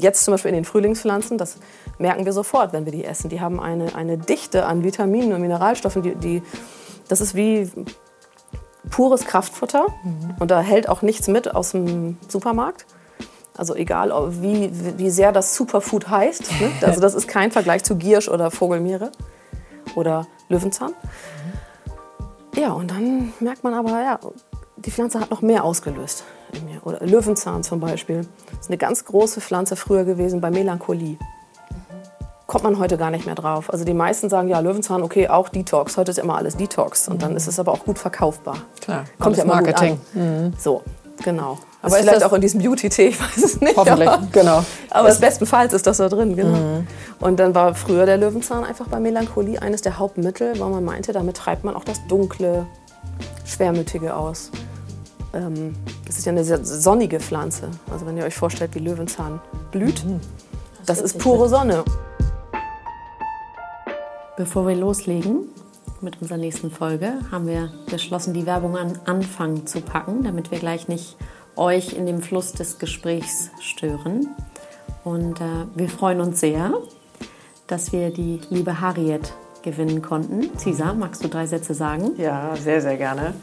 Jetzt zum Beispiel in den Frühlingspflanzen, das merken wir sofort, wenn wir die essen. Die haben eine, eine Dichte an Vitaminen und Mineralstoffen, die, die das ist wie pures Kraftfutter mhm. und da hält auch nichts mit aus dem Supermarkt. Also egal, wie, wie sehr das Superfood heißt. Ne? Also das ist kein Vergleich zu Giersch oder Vogelmeere oder Löwenzahn. Ja, und dann merkt man aber, ja, die Pflanze hat noch mehr ausgelöst. Oder Löwenzahn zum Beispiel. Das ist eine ganz große Pflanze früher gewesen bei Melancholie. Kommt man heute gar nicht mehr drauf. Also die meisten sagen, ja, Löwenzahn, okay, auch Detox. Heute ist immer alles Detox. Und dann ist es aber auch gut verkaufbar. Klar, kommt ja immer Marketing. Gut an. Mhm. So, genau. Aber ist vielleicht auch in diesem Beauty-Tee, ich weiß es nicht. Hoffentlich, aber, genau. Aber das bestenfalls ist das da drin, genau. Mhm. Und dann war früher der Löwenzahn einfach bei Melancholie eines der Hauptmittel, weil man meinte, damit treibt man auch das Dunkle, Schwermütige aus. Ähm, das ist ja eine sehr sonnige Pflanze. Also wenn ihr euch vorstellt, wie Löwenzahn blüht, mhm. das, das ist pure Sonne. Bevor wir loslegen mit unserer nächsten Folge, haben wir beschlossen, die Werbung an Anfang zu packen, damit wir gleich nicht euch in dem Fluss des Gesprächs stören. Und äh, wir freuen uns sehr, dass wir die liebe Harriet gewinnen konnten. Cesar, magst du drei Sätze sagen? Ja, sehr, sehr gerne.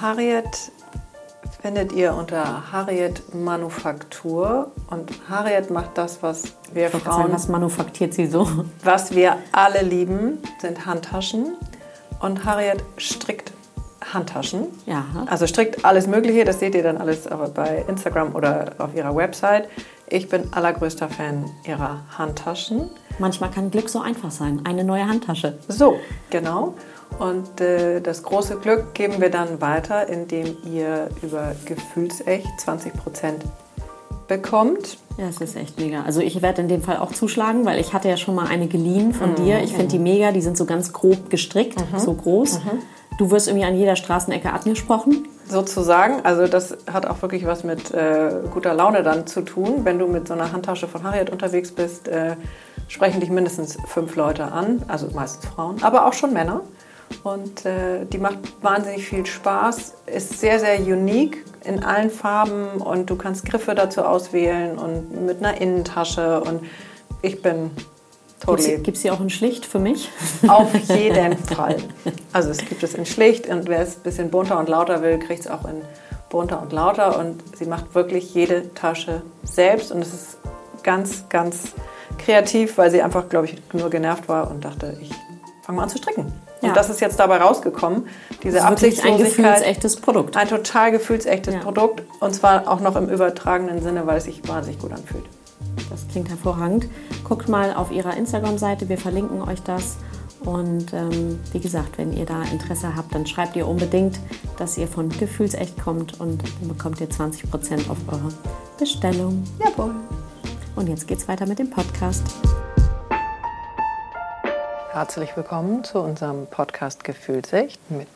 Harriet findet ihr unter Harriet Manufaktur. Und Harriet macht das, was wir ich Frauen... Sagen, was manufaktiert sie so? Was wir alle lieben, sind Handtaschen. Und Harriet strickt Handtaschen. Ja. Also strickt alles Mögliche. Das seht ihr dann alles bei Instagram oder auf ihrer Website. Ich bin allergrößter Fan ihrer Handtaschen. Manchmal kann Glück so einfach sein. Eine neue Handtasche. So, genau. Und äh, das große Glück geben wir dann weiter, indem ihr über Gefühlsecht 20 Prozent bekommt. Ja, das ist echt mega. Also ich werde in dem Fall auch zuschlagen, weil ich hatte ja schon mal eine geliehen von mhm. dir. Ich finde die mega. Die sind so ganz grob gestrickt, mhm. so groß. Mhm. Du wirst irgendwie an jeder Straßenecke angesprochen. Sozusagen. Also das hat auch wirklich was mit äh, guter Laune dann zu tun. Wenn du mit so einer Handtasche von Harriet unterwegs bist, äh, sprechen dich mindestens fünf Leute an. Also meistens Frauen, aber auch schon Männer. Und äh, die macht wahnsinnig viel Spaß, ist sehr, sehr unique in allen Farben und du kannst Griffe dazu auswählen und mit einer Innentasche. Und ich bin Totally. Gibt es sie auch in schlicht für mich? Auf jeden Fall. Also es gibt es in schlicht und wer es ein bisschen bunter und lauter will, kriegt es auch in bunter und lauter. Und sie macht wirklich jede Tasche selbst und es ist ganz, ganz kreativ, weil sie einfach, glaube ich, nur genervt war und dachte, ich fange mal an zu stricken. Ja. Und das ist jetzt dabei rausgekommen. Diese das ist Absichtslosigkeit. Ein gefühlsechtes Produkt. Ein total gefühlsechtes ja. Produkt. Und zwar auch noch im übertragenen Sinne, weil es sich wahnsinnig gut anfühlt. Das klingt hervorragend. Guckt mal auf ihrer Instagram-Seite, wir verlinken euch das. Und ähm, wie gesagt, wenn ihr da Interesse habt, dann schreibt ihr unbedingt, dass ihr von Gefühlsecht kommt und dann bekommt ihr 20% auf eure Bestellung. Jawohl. Und jetzt geht's weiter mit dem Podcast. Herzlich willkommen zu unserem Podcast Gefühlsecht mit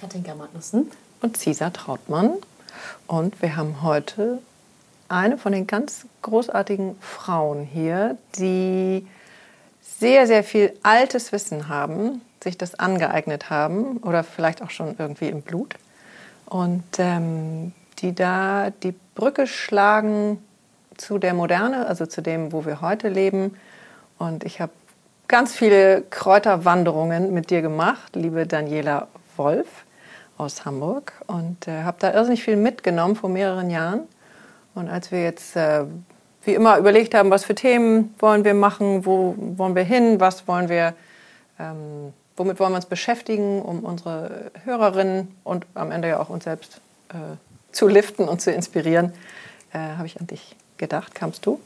Katinka Magnussen und Cesar Trautmann. Und wir haben heute eine von den ganz großartigen Frauen hier, die sehr, sehr viel altes Wissen haben, sich das angeeignet haben oder vielleicht auch schon irgendwie im Blut und ähm, die da die Brücke schlagen zu der Moderne, also zu dem, wo wir heute leben. Und ich habe ganz viele Kräuterwanderungen mit dir gemacht, liebe Daniela Wolf aus Hamburg. Und äh, habe da irrsinnig viel mitgenommen vor mehreren Jahren. Und als wir jetzt äh, wie immer überlegt haben, was für Themen wollen wir machen, wo wollen wir hin, was wollen wir, ähm, womit wollen wir uns beschäftigen, um unsere Hörerinnen und am Ende ja auch uns selbst äh, zu liften und zu inspirieren, äh, habe ich an dich gedacht, kamst du.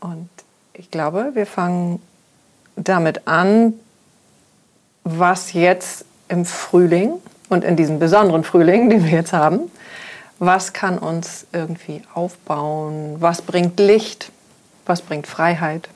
Und ich glaube, wir fangen damit an, was jetzt im Frühling und in diesem besonderen Frühling, den wir jetzt haben, was kann uns irgendwie aufbauen, was bringt Licht, was bringt Freiheit.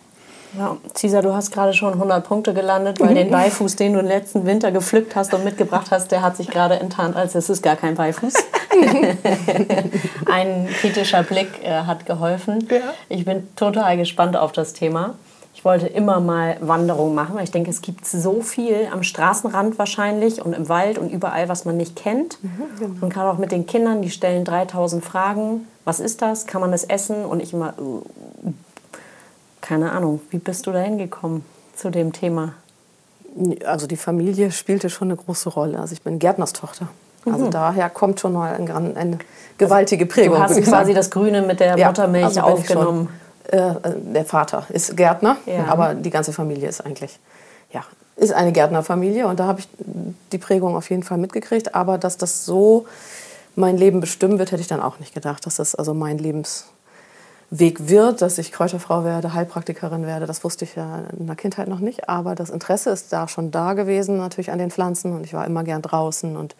Ja, Cesar, du hast gerade schon 100 Punkte gelandet, weil den Beifuß, den du im letzten Winter gepflückt hast und mitgebracht hast, der hat sich gerade enttarnt, als es ist gar kein Beifuß. Ein kritischer Blick äh, hat geholfen. Ja. Ich bin total gespannt auf das Thema. Ich wollte immer mal Wanderungen machen, weil ich denke, es gibt so viel am Straßenrand wahrscheinlich und im Wald und überall, was man nicht kennt. Mhm, genau. Und gerade auch mit den Kindern, die stellen 3000 Fragen was ist das? Kann man das essen? Und ich immer, äh, keine Ahnung, wie bist du da hingekommen zu dem Thema? Also die Familie spielte schon eine große Rolle. Also ich bin Gärtnerstochter. Also mhm. daher kommt schon mal ein, eine gewaltige Prägung. Du hast quasi das Grüne mit der ja, Muttermilch also aufgenommen. Äh, der Vater ist Gärtner, ja. aber die ganze Familie ist eigentlich, ja, ist eine Gärtnerfamilie und da habe ich die Prägung auf jeden Fall mitgekriegt. Aber dass das so mein Leben bestimmen wird, hätte ich dann auch nicht gedacht, dass das also mein Lebensweg wird, dass ich Kräuterfrau werde, Heilpraktikerin werde. Das wusste ich ja in der Kindheit noch nicht. Aber das Interesse ist da schon da gewesen, natürlich an den Pflanzen. Und ich war immer gern draußen und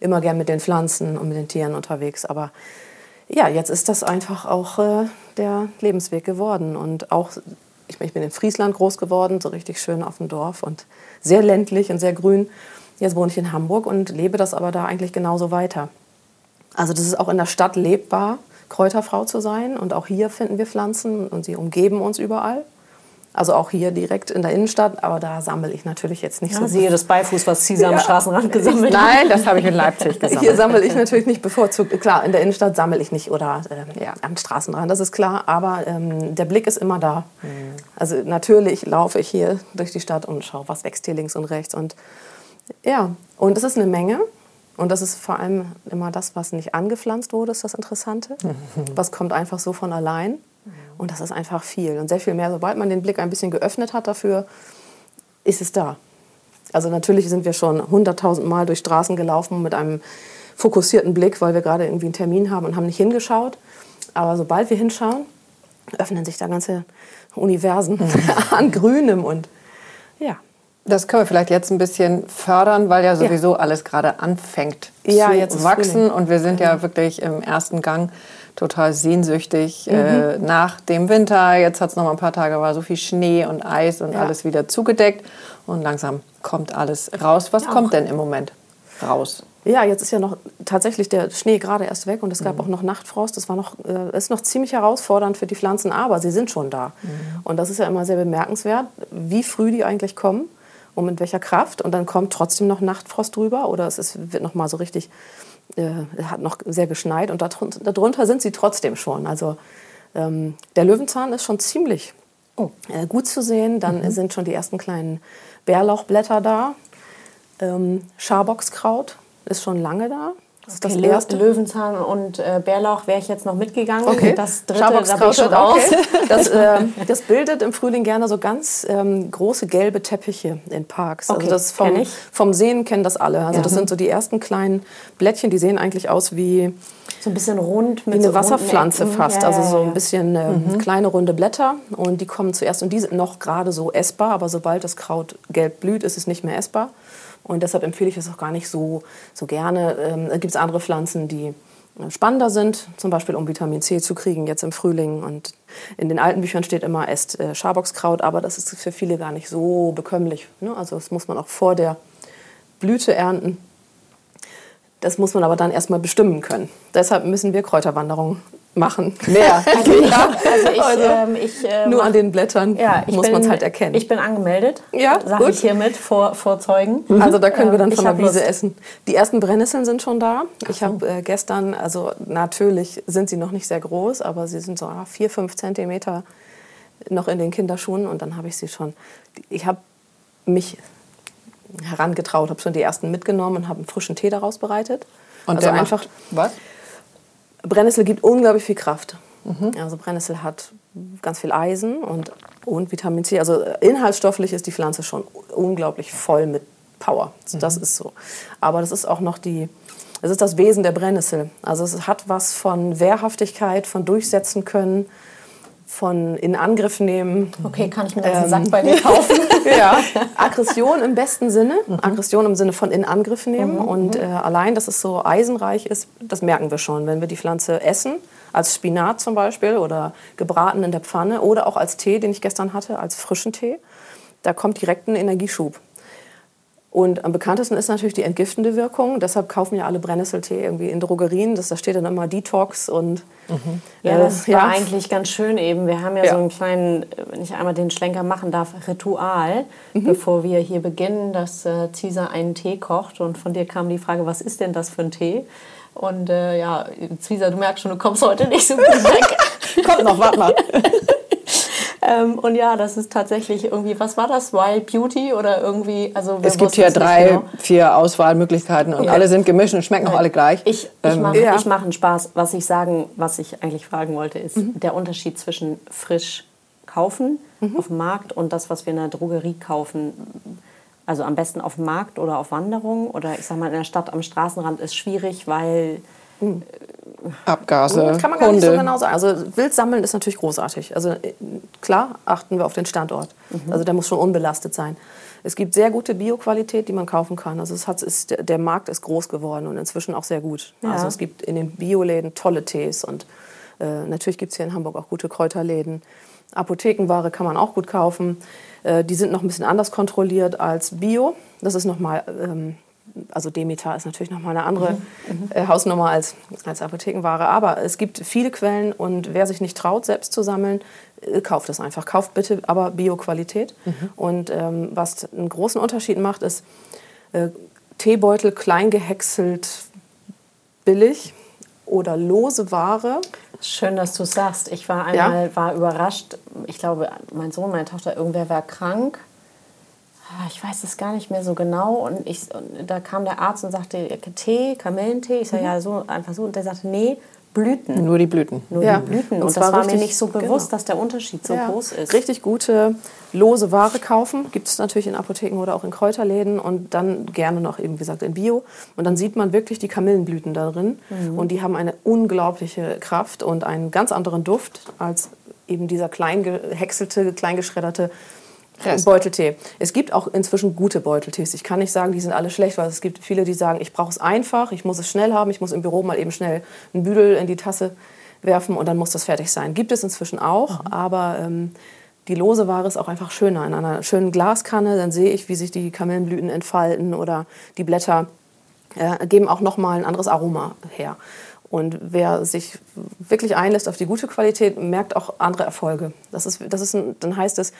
immer gern mit den Pflanzen und mit den Tieren unterwegs. Aber ja, jetzt ist das einfach auch äh, der Lebensweg geworden. Und auch, ich, ich bin in Friesland groß geworden, so richtig schön auf dem Dorf und sehr ländlich und sehr grün. Jetzt wohne ich in Hamburg und lebe das aber da eigentlich genauso weiter. Also das ist auch in der Stadt lebbar, Kräuterfrau zu sein. Und auch hier finden wir Pflanzen und sie umgeben uns überall. Also auch hier direkt in der Innenstadt, aber da sammle ich natürlich jetzt nicht ja, so. Sehe das Beifuß, was Cisa ja. am Straßenrand gesammelt hat. Nein, das habe ich in Leipzig gesammelt. Hier sammle ich natürlich nicht bevorzugt. Klar, in der Innenstadt sammle ich nicht oder äh, ja, am Straßenrand, das ist klar. Aber ähm, der Blick ist immer da. Mhm. Also natürlich laufe ich hier durch die Stadt und schaue, was wächst hier links und rechts. Und ja, und es ist eine Menge. Und das ist vor allem immer das, was nicht angepflanzt wurde, ist das Interessante. Mhm. Was kommt einfach so von allein. Und das ist einfach viel und sehr viel mehr. Sobald man den Blick ein bisschen geöffnet hat dafür, ist es da. Also natürlich sind wir schon hunderttausend Mal durch Straßen gelaufen mit einem fokussierten Blick, weil wir gerade irgendwie einen Termin haben und haben nicht hingeschaut. Aber sobald wir hinschauen, öffnen sich da ganze Universen an Grünem und ja. Das können wir vielleicht jetzt ein bisschen fördern, weil ja sowieso ja. alles gerade anfängt ja, zu wachsen. Und wir sind ja wirklich im ersten Gang total sehnsüchtig äh, mhm. äh, nach dem Winter. Jetzt hat es noch mal ein paar Tage, war so viel Schnee und Eis und ja. alles wieder zugedeckt. Und langsam kommt alles raus. Was ja, kommt denn im Moment raus? Ja, jetzt ist ja noch tatsächlich der Schnee gerade erst weg und es gab mhm. auch noch Nachtfrost. Das war noch, äh, ist noch ziemlich herausfordernd für die Pflanzen, aber sie sind schon da. Mhm. Und das ist ja immer sehr bemerkenswert, wie früh die eigentlich kommen und mit welcher Kraft. Und dann kommt trotzdem noch Nachtfrost drüber oder es ist, wird noch mal so richtig äh, hat noch sehr geschneit und darunter sind sie trotzdem schon. Also ähm, der Löwenzahn ist schon ziemlich oh. äh, gut zu sehen. Dann mhm. sind schon die ersten kleinen Bärlauchblätter da. Ähm, Schaboxkraut ist schon lange da. Das ist okay, das erste. Löwenzahn und äh, Bärlauch wäre ich jetzt noch mitgegangen. Okay. Das dritte, da bin ich schon raus. Okay. Das, äh, das, bildet im Frühling gerne so ganz ähm, große gelbe Teppiche in Parks. Also okay. Also das vom, Kenn vom Sehen kennen das alle. Also ja. das sind so die ersten kleinen Blättchen, die sehen eigentlich aus wie so ein bisschen rund mit wie eine so Wasserpflanze fast. Ja, also so ein bisschen äh, mhm. kleine runde Blätter und die kommen zuerst und die sind noch gerade so essbar, aber sobald das Kraut gelb blüht, ist es nicht mehr essbar. Und deshalb empfehle ich es auch gar nicht so, so gerne. Ähm, es gibt andere Pflanzen, die äh, spannender sind, zum Beispiel um Vitamin C zu kriegen jetzt im Frühling. Und in den alten Büchern steht immer, esst äh, Schaboxkraut, aber das ist für viele gar nicht so bekömmlich. Ne? Also das muss man auch vor der Blüte ernten. Das muss man aber dann erstmal bestimmen können. Deshalb müssen wir Kräuterwanderungen machen. Mehr. Also ich, also ich, also ähm, ich äh, nur an den Blättern ja, muss man es halt erkennen. Ich bin angemeldet, ja, sage ich hiermit vor, vor Zeugen. Mhm. Also da können wir dann von der Wiese Lust. essen. Die ersten Brennnesseln sind schon da. Ich habe äh, gestern, also natürlich sind sie noch nicht sehr groß, aber sie sind so ah, vier, fünf Zentimeter noch in den Kinderschuhen und dann habe ich sie schon. Ich habe mich herangetraut, habe schon die ersten mitgenommen und habe einen frischen Tee daraus bereitet. Und also einfach was? Brennnessel gibt unglaublich viel Kraft. Mhm. Also Brennnessel hat ganz viel Eisen und, und Vitamin C. Also inhaltsstofflich ist die Pflanze schon unglaublich voll mit Power. Also das mhm. ist so. Aber das ist auch noch die, das ist das Wesen der Brennnessel. Also es hat was von Wehrhaftigkeit, von durchsetzen können, von in Angriff nehmen. Okay, kann ich mir jetzt einen Sack bei dir kaufen? ja. Aggression im besten Sinne. Mhm. Aggression im Sinne von in Angriff nehmen. Mhm. Und mhm. äh, allein, dass es so eisenreich ist, das merken wir schon, wenn wir die Pflanze essen. Als Spinat zum Beispiel oder gebraten in der Pfanne oder auch als Tee, den ich gestern hatte, als frischen Tee. Da kommt direkt ein Energieschub. Und am bekanntesten ist natürlich die entgiftende Wirkung. Deshalb kaufen ja alle Brennnesseltee irgendwie in Drogerien. Das, da steht dann immer Detox und mhm. ja, das äh, war ja. eigentlich ganz schön eben. Wir haben ja, ja, so einen kleinen, wenn ich einmal den Schlenker machen darf, Ritual, mhm. bevor wir hier beginnen, dass äh, Cisa einen Tee kocht. Und von dir kam die Frage, was ist denn das für ein Tee? Und äh, ja, Zwieser, du merkst schon, du kommst heute nicht so gut weg. Kommt noch, warte mal. ähm, und ja, das ist tatsächlich irgendwie, was war das? Wild Beauty oder irgendwie? Also Es gibt hier drei, genau. vier Auswahlmöglichkeiten und Ja. alle sind gemischt und schmecken auch alle gleich. Ich, ich Ähm, mache ja. ich mach einen Spaß. Was ich sagen, was ich eigentlich fragen wollte, ist der Unterschied zwischen frisch kaufen auf dem Markt und das, was wir in der Drogerie kaufen. Also am besten auf dem Markt oder auf Wanderung oder ich sag mal in der Stadt am Straßenrand ist schwierig, weil Abgase, Das kann man gar nicht Hunde. so genau sagen. Also wild sammeln ist natürlich großartig. Also äh, klar achten wir auf den Standort. Also der muss schon unbelastet sein. Es gibt sehr gute Bioqualität, die man kaufen kann. Also es hat, ist, der- der Markt ist groß geworden und inzwischen auch sehr gut. Ja. Also es gibt in den Bioläden tolle Tees und äh, natürlich gibt es hier in Hamburg auch gute Kräuterläden. Apothekenware kann man auch gut kaufen. Äh, die sind noch ein bisschen anders kontrolliert als Bio. Das ist nochmal, ähm, also Demeter ist natürlich nochmal eine andere äh, Hausnummer als, als Apothekenware. Aber es gibt viele Quellen und wer sich nicht traut, selbst zu sammeln, äh, kauft es einfach. Kauft bitte aber Bio-Qualität. Und ähm, was einen großen Unterschied macht, ist äh, Teebeutel klein gehäckselt billig oder lose Ware. Schön, dass du sagst. Ich war Ja? einmal war überrascht. Ich glaube, mein Sohn, meine Tochter, irgendwer war krank. Ah, Ich weiß es gar nicht mehr so genau. Und, ich, und da kam der Arzt und sagte, Tee, Kamillentee. Ich sage, Mhm. ja, so, einfach so. Und der sagte, nee, Blüten. Nur die Blüten. Nur Ja. die Blüten. Und Und, das war mir richtig- nicht so bewusst, genau. dass der Unterschied so Ja, groß ist. Richtig gute lose Ware kaufen. Gibt es natürlich in Apotheken oder auch in Kräuterläden und dann gerne noch eben wie gesagt in Bio. Und dann sieht man wirklich die Kamillenblüten darin und die haben eine unglaubliche Kraft und einen ganz anderen Duft als eben dieser klein gehäckselte, klein geschredderte Rest. Beuteltee. Es gibt auch inzwischen gute Beuteltees. Ich kann nicht sagen, die sind alle schlecht, weil es gibt viele, die sagen, ich brauche es einfach, ich muss es schnell haben, ich muss im Büro mal eben schnell einen Büdel in die Tasse werfen und dann muss das fertig sein. Gibt es inzwischen auch, aber ähm, die lose Ware ist auch einfach schöner. In einer schönen Glaskanne, dann sehe ich, wie sich die Kamillenblüten entfalten oder die Blätter äh, geben auch noch mal ein anderes Aroma her. Und wer sich wirklich einlässt auf die gute Qualität, merkt auch andere Erfolge. Das ist, das ist ein, dann heißt es,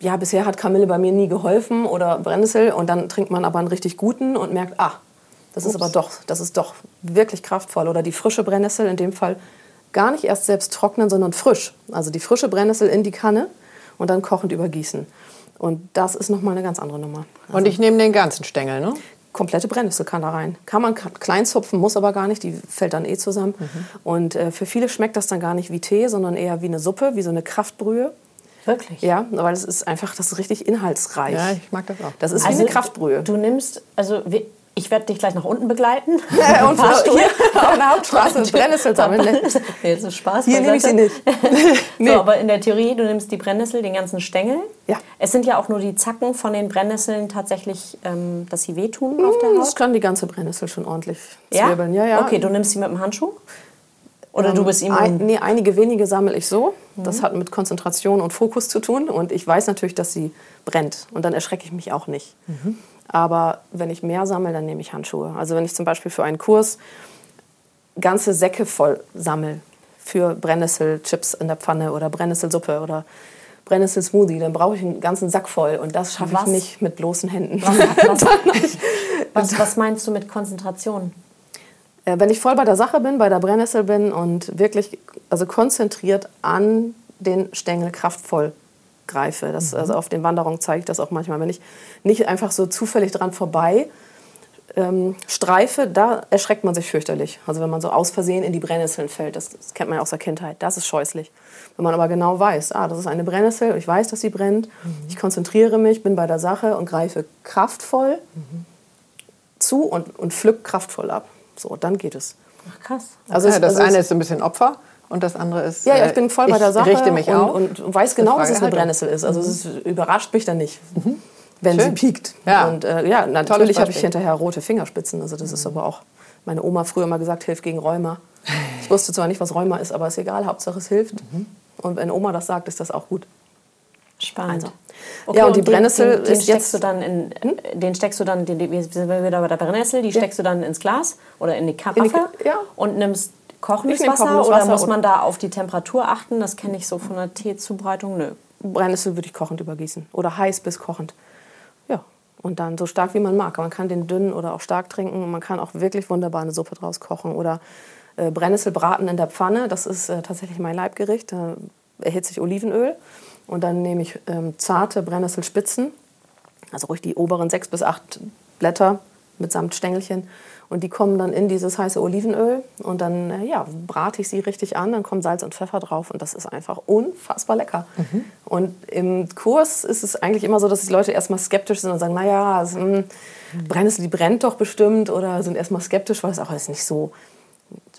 ja, bisher hat Kamille bei mir nie geholfen oder Brennnessel und dann trinkt man aber einen richtig guten und merkt, ah, das ist aber doch, das ist doch wirklich kraftvoll. Oder die frische Brennnessel in dem Fall gar nicht erst selbst trocknen, sondern frisch. Also die frische Brennnessel in die Kanne und dann kochend übergießen. Und das ist nochmal eine ganz andere Nummer. Und ich nehme den ganzen Stängel, ne? komplette Brennnessel kann da rein. Kann man klein zupfen, muss aber gar nicht, die fällt dann eh zusammen. Und äh, für viele schmeckt das dann gar nicht wie Tee, sondern eher wie eine Suppe, wie so eine Kraftbrühe. Wirklich? Ja, weil es ist einfach, das ist richtig inhaltsreich. Ja, ich mag das auch. Das ist wie eine Kraftbrühe. Du nimmst, also ich werde dich gleich nach unten begleiten. Ja, und Fahrstuhl. hier auf der Hauptstraße Brennnessel sammeln. ne? Nee, das ist Spaß. Hier nehme ich sie nicht. Nee. So, aber in der Theorie, du nimmst die Brennnessel, den ganzen Stängel. Ja. Es sind ja auch nur die Zacken von den Brennnesseln tatsächlich, ähm, dass sie wehtun auf der Das Haut. kann die ganze Brennnessel schon ordentlich zwirbeln. Ja, ja. Okay, du nimmst sie mit dem Handschuh? Oder du bist Ein, immun? nee, einige wenige sammle ich so. Das hat mit Konzentration und Fokus zu tun. Und ich weiß natürlich, dass sie brennt. Und dann erschrecke ich mich auch nicht. Aber wenn ich mehr sammle, dann nehme ich Handschuhe. Also wenn ich zum Beispiel für einen Kurs ganze Säcke voll sammle für Brennnesselchips in der Pfanne oder Brennnesselsuppe oder Brennnesselsmoothie, dann brauche ich einen ganzen Sack voll. Und das schaffe ich nicht mit bloßen Händen. Was, was, was, was meinst du mit Konzentration? Äh, Wenn ich voll bei der Sache bin, bei der Brennnessel bin und wirklich also konzentriert an den Stängel kraftvoll greife. Das, Also auf den Wanderungen zeige ich das auch manchmal. Wenn ich nicht einfach so zufällig dran vorbei ähm, streife, da erschreckt man sich fürchterlich. Also wenn man so aus Versehen in die Brennnesseln fällt, das, das kennt man ja aus der Kindheit, das ist scheußlich. Wenn man aber genau weiß, ah, das ist eine Brennnessel, ich weiß, dass sie brennt, ich konzentriere mich, bin bei der Sache und greife kraftvoll zu und, und pflück kraftvoll ab. So, dann geht es. Ach, krass. Also ja, es- das also es- eine ist ein bisschen Opfer und das andere ist. ja, ja, äh, ich bin voll bei der Sache richte mich und, auf. und weiß genau, dass es eine Brennnessel ist. Also es ist, überrascht mich dann nicht, wenn Schön. sie piekt. Ja. Und äh, ja, natürlich habe ich hinterher rote Fingerspitzen. Also das ist aber auch meine Oma früher mal gesagt, hilft gegen Rheuma. Ich wusste zwar nicht, was Rheuma ist, aber ist egal, Hauptsache es hilft. Und wenn Oma das sagt, ist das auch gut. Spannend. Also. Ja, und die den- Brennnessel den, den ist steckst jetzt- Hm? du dann in, den steckst du dann, den, wir sind wieder bei der Brennnessel, die steckst du dann ins Glas oder in die Karaffe Ka- ja. und nimmst kochendes Wasser kochendes oder Wasser muss und- man da auf die Temperatur achten? Das kenne ich so von der Teezubereitung. Nö. Brennnessel würde ich kochend übergießen. Oder heiß bis kochend. Ja. Und dann so stark wie man mag. Man kann den dünn oder auch stark trinken. Man kann auch wirklich wunderbar eine Suppe draus kochen. Oder äh, Brennnesselbraten in der Pfanne. Das ist äh, tatsächlich mein Leibgericht. Da erhitze ich Olivenöl. Und dann nehme ich ähm, zarte Brennnesselspitzen. Also ruhig die oberen sechs bis acht Blätter mitsamt Stängelchen. Und die kommen dann in dieses heiße Olivenöl und dann äh, ja, brate ich sie richtig an, dann kommt Salz und Pfeffer drauf und das ist einfach unfassbar lecker. Mhm. Und im Kurs ist es eigentlich immer so, dass die Leute erstmal skeptisch sind und sagen, naja, also, hm, Brennnessel, die brennt doch bestimmt oder sind erstmal skeptisch, weil es auch jetzt nicht so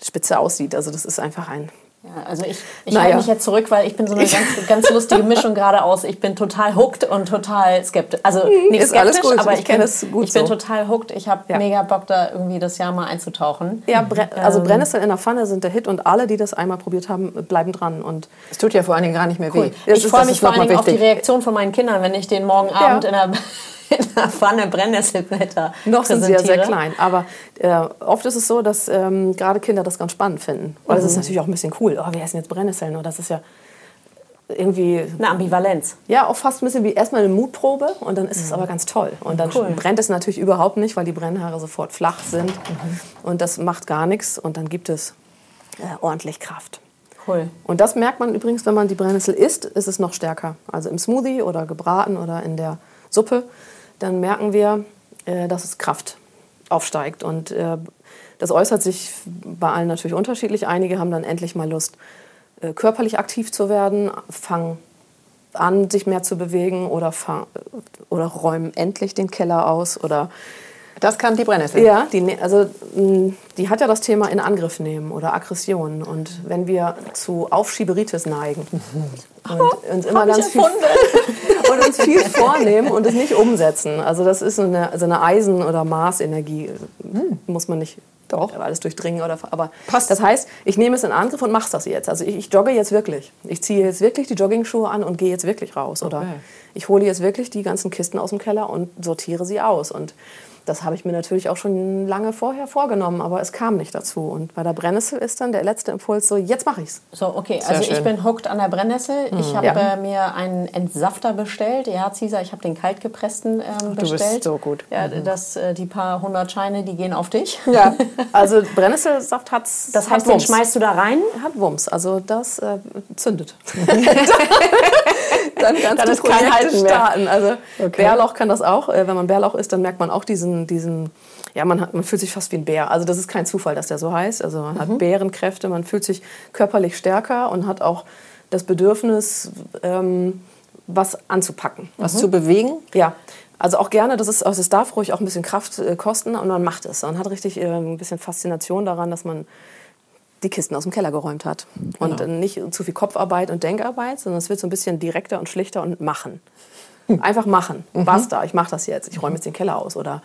spitze aussieht. Also das ist einfach ein ja, also ich, ich naja. halte mich jetzt zurück, weil ich bin so eine ganz, ganz lustige Mischung gerade aus. Ich bin total hooked und total skeptisch. Also hm, nicht ist skeptisch, gut. aber ich, ich bin, es gut ich bin so. total hooked. Ich habe ja. mega Bock, da irgendwie das Jahr mal einzutauchen. Ja, Bre also ähm. Brennnessel in der Pfanne sind der Hit und alle, die das einmal probiert haben, bleiben dran. Und es tut ja vor allen Dingen gar nicht mehr weh. Cool. Ich freue mich vor allen Dingen auf die Reaktion von meinen Kindern, wenn ich den morgen Abend ja. in der in einer Pfanne Brennnesselblätter Noch sind sie ja sehr klein, aber äh, oft ist es so, dass ähm, gerade Kinder das ganz spannend finden. Weil es ist mhm. natürlich auch ein bisschen cool. Oh, wir essen jetzt Brennnesseln. Oder das ist ja irgendwie... Eine Ambivalenz. Ja, auch fast ein bisschen wie erstmal eine Mutprobe und dann ist mhm. es aber ganz toll. Und dann cool. brennt es natürlich überhaupt nicht, weil die Brennhaare sofort flach sind. Mhm. Und das macht gar nichts und dann gibt es äh, ordentlich Kraft. Cool. Und das merkt man übrigens, wenn man die Brennnessel isst, ist es noch stärker. Also im Smoothie oder gebraten oder in der Suppe dann merken wir, äh, dass es Kraft aufsteigt. Und äh, das äußert sich bei allen natürlich unterschiedlich. Einige haben dann endlich mal Lust, äh, körperlich aktiv zu werden, fangen an, sich mehr zu bewegen oder, oder räumen endlich den Keller aus oder das kann die Brennnessel. Ja, die, ne-, also, die hat ja das Thema in Angriff nehmen oder Aggression. Und wenn wir zu Aufschieberitis neigen und uns immer ganz viel, und uns viel vornehmen und es nicht umsetzen, also das ist so eine, so eine Eisen- oder Marsenergie, hm. muss man nicht doch. alles durchdringen oder aber passt. Das heißt, ich nehme es in Angriff und mache das jetzt. Also ich, ich, jogge jetzt wirklich. Ich ziehe jetzt wirklich die Joggingschuhe an und gehe jetzt wirklich raus. Oder okay. ich hole jetzt wirklich die ganzen Kisten aus dem Keller und sortiere sie aus. Und das habe ich mir natürlich auch schon lange vorher vorgenommen, aber es kam nicht dazu. Und bei der Brennnessel ist dann der letzte Impuls so, jetzt mache ich's. So, okay, Sehr also schön. ich bin hooked an der Brennnessel. Mhm. Ich habe ja. äh, mir einen Entsafter bestellt. Ja, Cesar, ich habe den kaltgepressten ähm, bestellt. Du bist so gut. Ja, mhm. das, äh, die paar hundert Scheine, die gehen auf dich. Ja, also Brennnesselsaft hat's. Das heißt, den schmeißt du da rein? Hat Wumms, also das äh, zündet. dann kannst dann du ist kein Halten mehr. starten. Also okay. Bärlauch kann das auch. Äh, wenn man Bärlauch isst, dann merkt man auch diesen, diesen ja, man, hat, man fühlt sich fast wie ein Bär. Also das ist kein Zufall, dass der so heißt. Also man mhm. hat Bärenkräfte, man fühlt sich körperlich stärker und hat auch das Bedürfnis, ähm, was anzupacken. Was mhm. zu bewegen? Ja. Also auch gerne, das, ist, also es darf ruhig auch ein bisschen Kraft äh, kosten und man macht es. Man hat richtig äh, ein bisschen Faszination daran, dass man die Kisten aus dem Keller geräumt hat. Genau. Und nicht zu viel Kopfarbeit und Denkarbeit, sondern es wird so ein bisschen direkter und schlichter und machen. Einfach machen. Mhm. Basta, ich mache das jetzt. Ich räume jetzt den Keller aus. Oder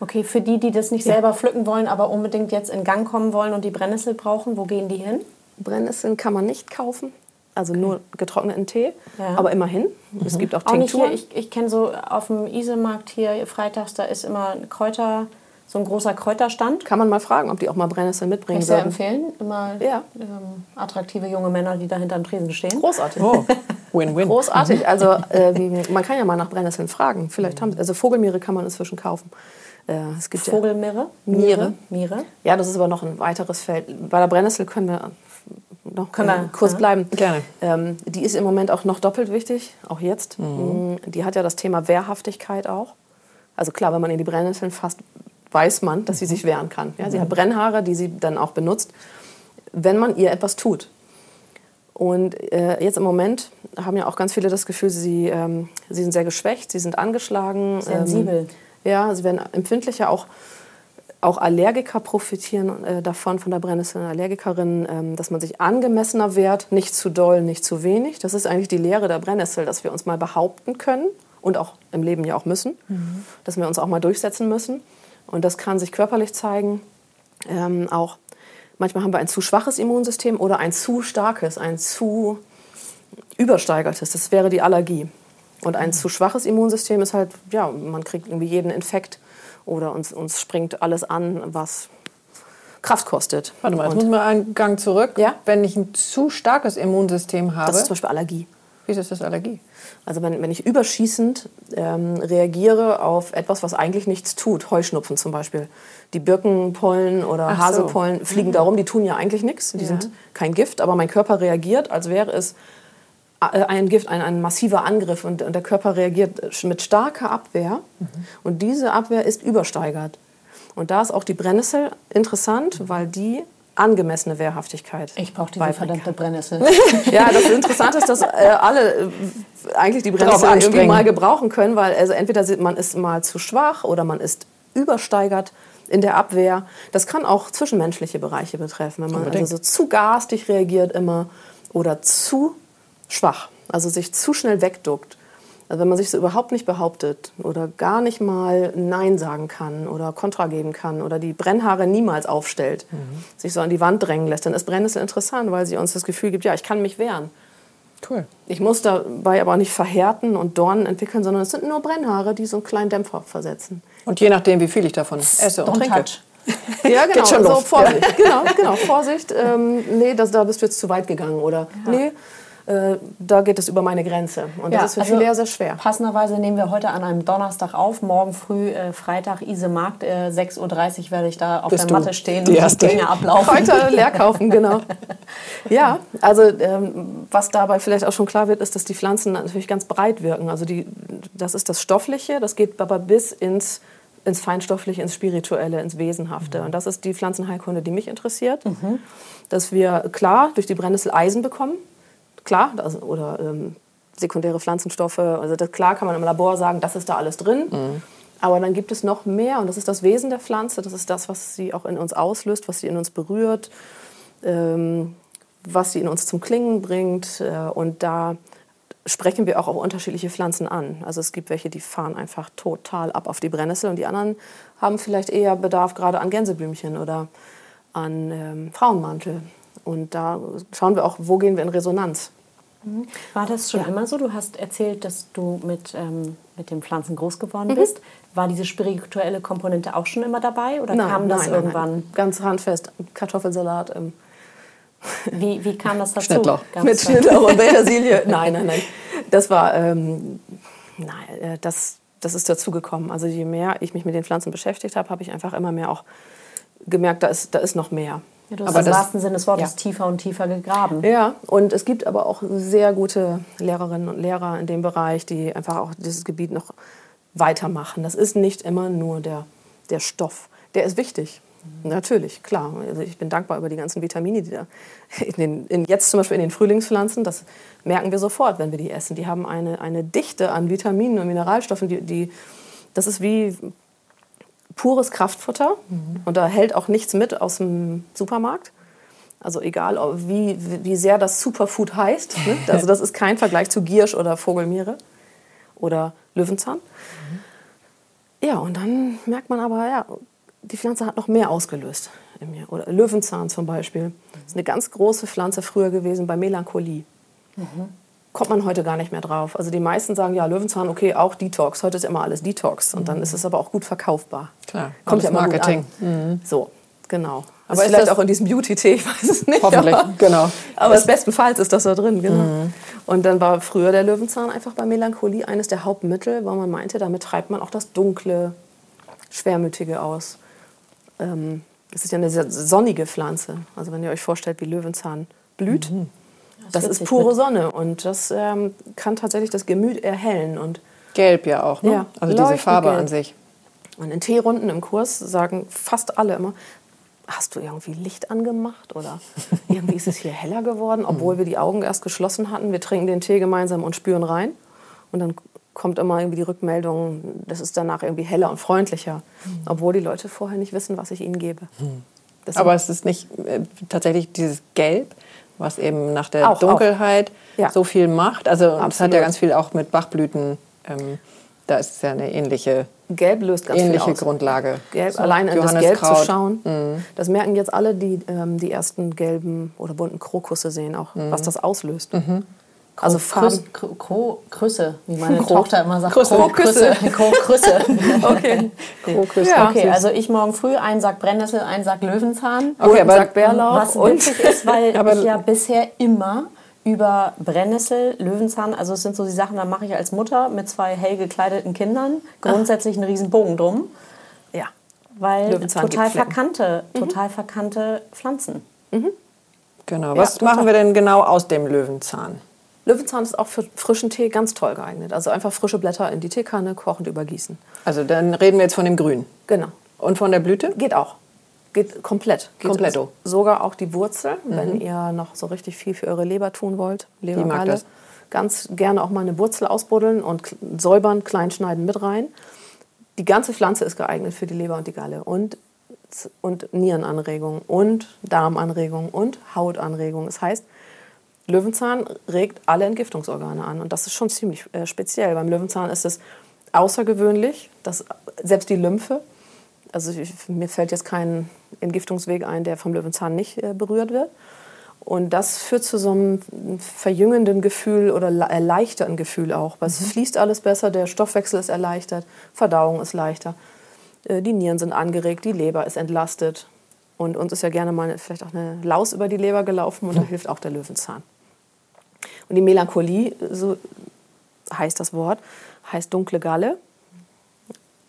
okay, für die, die das nicht ja. selber pflücken wollen, aber unbedingt jetzt in Gang kommen wollen und die Brennnessel brauchen, wo gehen die hin? Brennnesseln kann man nicht kaufen. Also okay. nur getrockneten Tee, ja. aber immerhin. Mhm. Es gibt auch Tinkturen. Ich, ich kenne so auf dem Isemarkt hier freitags, da ist immer Kräuter so ein großer Kräuterstand. Kann man mal fragen, ob die auch mal Brennnesseln mitbringen Kann ich sehr empfehlen. Immer ja. ähm, attraktive junge Männer, die da hinterm Tresen stehen. Großartig. Oh. Win-win. Großartig. Also ähm, man kann ja mal nach Brennnesseln fragen. Vielleicht haben, also Vogelmiere kann man inzwischen kaufen. Äh, es gibt Vogelmiere? Miere. Miere. Ja, das ist aber noch ein weiteres Feld. Bei der Brennnessel können wir noch können wir, kurz ja. bleiben. Gerne. Ähm, die ist im Moment auch noch doppelt wichtig, auch jetzt. Mhm. Mm, die hat ja das Thema Wehrhaftigkeit auch. Also klar, wenn man in die Brennnesseln fasst, weiß man, dass sie sich wehren kann. Ja, sie hat Brennhaare, die sie dann auch benutzt, wenn man ihr etwas tut. Und äh, jetzt im Moment haben ja auch ganz viele das Gefühl, sie, ähm, sie sind sehr geschwächt, sie sind angeschlagen. Sensibel. Ähm, ja, sie werden empfindlicher. Auch, auch Allergiker profitieren äh, davon, von der Brennnessel, Allergikerinnen, ähm, dass man sich angemessener wehrt, nicht zu doll, nicht zu wenig. Das ist eigentlich die Lehre der Brennnessel, dass wir uns mal behaupten können und auch im Leben ja auch müssen, mhm. dass wir uns auch mal durchsetzen müssen. Und das kann sich körperlich zeigen. Ähm, auch manchmal haben wir ein zu schwaches Immunsystem oder ein zu starkes, ein zu übersteigertes. Das wäre die Allergie. Und ein zu schwaches Immunsystem ist halt, ja, man kriegt irgendwie jeden Infekt oder uns, uns springt alles an, was Kraft kostet. Warte mal, jetzt muss man einen Gang zurück. Ja? Wenn ich ein zu starkes Immunsystem habe. Das ist zum Beispiel Allergie. Wieso ist das Allergie? Also wenn, wenn ich überschießend ähm, reagiere auf etwas, was eigentlich nichts tut, Heuschnupfen zum Beispiel. Die Birkenpollen oder Ach so. Haselpollen fliegen darum, die tun ja eigentlich nichts, die sind kein Gift, aber mein Körper reagiert, als wäre es ein Gift, ein, ein massiver Angriff und, und der Körper reagiert mit starker Abwehr und diese Abwehr ist übersteigert. Und da ist auch die Brennnessel interessant, weil die angemessene Wehrhaftigkeit Ich brauche diese verdammte Brennnessel. ja, das Interessante ist, dass äh, alle äh, eigentlich die Brennnessel irgendwie mal gebrauchen können, weil also entweder man ist mal zu schwach oder man ist übersteigert in der Abwehr. Das kann auch zwischenmenschliche Bereiche betreffen, wenn man Unbedingt. also so zu garstig reagiert immer oder zu schwach, also sich zu schnell wegduckt. Also wenn man sich so überhaupt nicht behauptet oder gar nicht mal Nein sagen kann oder Kontra geben kann oder die Brennhaare niemals aufstellt, sich so an die Wand drängen lässt, dann ist Brennnessel interessant, weil sie uns das Gefühl gibt, ja, ich kann mich wehren. Cool. Ich muss dabei aber nicht verhärten und Dornen entwickeln, sondern es sind nur Brennhaare, die so einen kleinen Dämpfer versetzen. Und je nachdem, wie viel ich davon esse und Don't trinke. touch. Ja, genau. schon so Luft. Vorsicht. Genau, genau. Vorsicht. Ähm, nee, das, da bist du jetzt zu weit gegangen. Oder nee, äh, da geht es über meine Grenze. Und das ist für viele ja sehr schwer. also Passenderweise nehmen wir heute an einem Donnerstag auf. Morgen früh, äh, Freitag, Ise Markt, äh, 6.30 Uhr werde ich da auf Bist der Matte stehen die und die. Dinge ablaufen. Kräuter leer kaufen, genau. Ja, also ähm, was dabei vielleicht auch schon klar wird, ist, dass die Pflanzen natürlich ganz breit wirken. Also die, das ist das Stoffliche, das geht aber bis ins, ins Feinstoffliche, ins Spirituelle, ins Wesenhafte. Und das ist die Pflanzenheilkunde, die mich interessiert. Dass wir klar durch die Brennnessel Eisen bekommen, klar, also, oder ähm, sekundäre Pflanzenstoffe. Also das, klar kann man im Labor sagen, das ist da alles drin. Aber dann gibt es noch mehr und das ist das Wesen der Pflanze. Das ist das, was sie auch in uns auslöst, was sie in uns berührt, ähm, was sie in uns zum Klingen bringt. Äh, und da sprechen wir auch auf unterschiedliche Pflanzen an. Also es gibt welche, die fahren einfach total ab auf die Brennnessel und die anderen haben vielleicht eher Bedarf gerade an Gänseblümchen oder an ähm, Frauenmantel. Und da schauen wir auch, wo gehen wir in Resonanz. War das schon immer so? Du hast erzählt, dass du mit, ähm, mit den Pflanzen groß geworden bist. War diese spirituelle Komponente auch schon immer dabei oder kam das irgendwann? Ganz handfest. Kartoffelsalat ähm, Wie, wie kam das dazu? Schnittlauch. Mit Schnittlauch und Petersilie. Nein, nein, nein. Das war, ähm, nein, äh, das, das ist dazugekommen. Also je mehr ich mich mit den Pflanzen beschäftigt habe, habe ich einfach immer mehr auch gemerkt, da ist, da ist noch mehr. Ja, du hast Aber im das- wahrsten Sinne des Wortes Ja. tiefer und tiefer gegraben. Ja, und es gibt aber auch sehr gute Lehrerinnen und Lehrer in dem Bereich, die einfach auch dieses Gebiet noch weitermachen. Das ist nicht immer nur der, der Stoff. Der ist wichtig. Natürlich, klar. Also ich bin dankbar über die ganzen Vitamine, die da in den, in, jetzt zum Beispiel in den Frühlingspflanzen, das merken wir sofort, wenn wir die essen. Die haben eine, eine Dichte an Vitaminen und Mineralstoffen, die, die, das ist wie pures Kraftfutter und da hält auch nichts mit aus dem Supermarkt. Also egal, wie, wie sehr das Superfood heißt. Ne? Also das ist kein Vergleich zu Giersch oder Vogelmeere oder Löwenzahn. Ja, und dann merkt man aber, ja, die Pflanze hat noch mehr ausgelöst in mir. Oder Löwenzahn zum Beispiel. Das ist eine ganz große Pflanze früher gewesen bei Melancholie. Kommt man heute gar nicht mehr drauf. Also die meisten sagen, ja, Löwenzahn, okay, auch Detox. Heute ist immer alles Detox. Und dann ist es aber auch gut verkaufbar. Klar, Kommt ja immer gut Marketing. an. So, genau. Aber Aber ist vielleicht auch in diesem Beauty-Tee, ich weiß es nicht. Hoffentlich, aber, genau. Aber bestenfalls ist das da drin, genau. Und dann war früher der Löwenzahn einfach bei Melancholie eines der Hauptmittel, weil man meinte, damit treibt man auch das Dunkle, Schwermütige aus. Ähm, es ist ja eine sehr sonnige Pflanze. Also wenn ihr euch vorstellt, wie Löwenzahn blüht, das, ist witzig pure mit- Sonne und das ähm, kann tatsächlich das Gemüt erhellen. Und, Gelb ja auch, ne? Ja, also diese Farbe gelb. an sich. und in Teerunden im Kurs sagen fast alle immer, hast du irgendwie Licht angemacht oder irgendwie ist es hier heller geworden, obwohl wir die Augen erst geschlossen hatten. Wir trinken den Tee gemeinsam und spüren rein. Und dann kommt immer irgendwie die Rückmeldung, das ist danach irgendwie heller und freundlicher, obwohl die Leute vorher nicht wissen, was ich ihnen gebe. Das Aber es ist nicht äh, tatsächlich dieses Gelb, was eben nach der Auch, Dunkelheit Ja. so viel macht. Also es hat Absolut. ja ganz viel auch mit Bachblüten. Ähm, da ist es ja eine ähnliche, Gelb löst ganz ähnliche viel aus. Grundlage. Gelb, So, allein in das Gelb zu Johanniskraut. schauen. Das merken jetzt alle, die ähm, die ersten gelben oder bunten Krokusse sehen, auch was das auslöst. Also Farben. Krüsse, wie meine Kro- Tochter immer sagt. Krüsse. Krüsse. Krüsse. Okay. Krokus. Ja. Okay, also ich morgen früh einen Sack Brennnessel, einen Sack Löwenzahn. Okay, aber- Sack Bärlauch Was und witzig ist, weil Aber- ich ja bisher immer über Brennnessel, Löwenzahn. Also es sind so die Sachen, da mache ich als Mutter mit zwei hell gekleideten Kindern grundsätzlich einen riesen Bogen drum. Ja. Weil Löwenzahn total verkannte, total verkannte Pflanzen. Genau. Ja, Was total. machen wir denn genau aus dem Löwenzahn? Löwenzahn ist auch für frischen Tee ganz toll geeignet. Also einfach frische Blätter in die Teekanne, kochend übergießen. Also dann reden wir jetzt von dem Grün. Genau. Und von der Blüte? Geht auch. Geht komplett. Geht Kompletto. s- Sogar auch die Wurzel, wenn ihr noch so richtig viel für eure Leber tun wollt. mag Lebergalle. das. Ganz gerne auch mal eine Wurzel ausbuddeln und säubern, kleinschneiden mit rein. Die ganze Pflanze ist geeignet für die Leber und die Galle. Und, und Nierenanregung und Darmanregung und Hautanregung. Das heißt, Löwenzahn regt alle Entgiftungsorgane an. Und das ist schon ziemlich äh, speziell. Beim Löwenzahn ist es außergewöhnlich, dass selbst die Lymphe, also ich, mir fällt jetzt kein Entgiftungsweg ein, der vom Löwenzahn nicht äh, berührt wird. Und das führt zu so einem verjüngenden Gefühl oder erleichternden Gefühl auch. Weil es fließt alles besser, der Stoffwechsel ist erleichtert, Verdauung ist leichter, äh, die Nieren sind angeregt, die Leber ist entlastet. Und uns ist ja gerne mal vielleicht auch eine Laus über die Leber gelaufen und da hilft auch der Löwenzahn. Und die Melancholie, so heißt das Wort, heißt dunkle Galle.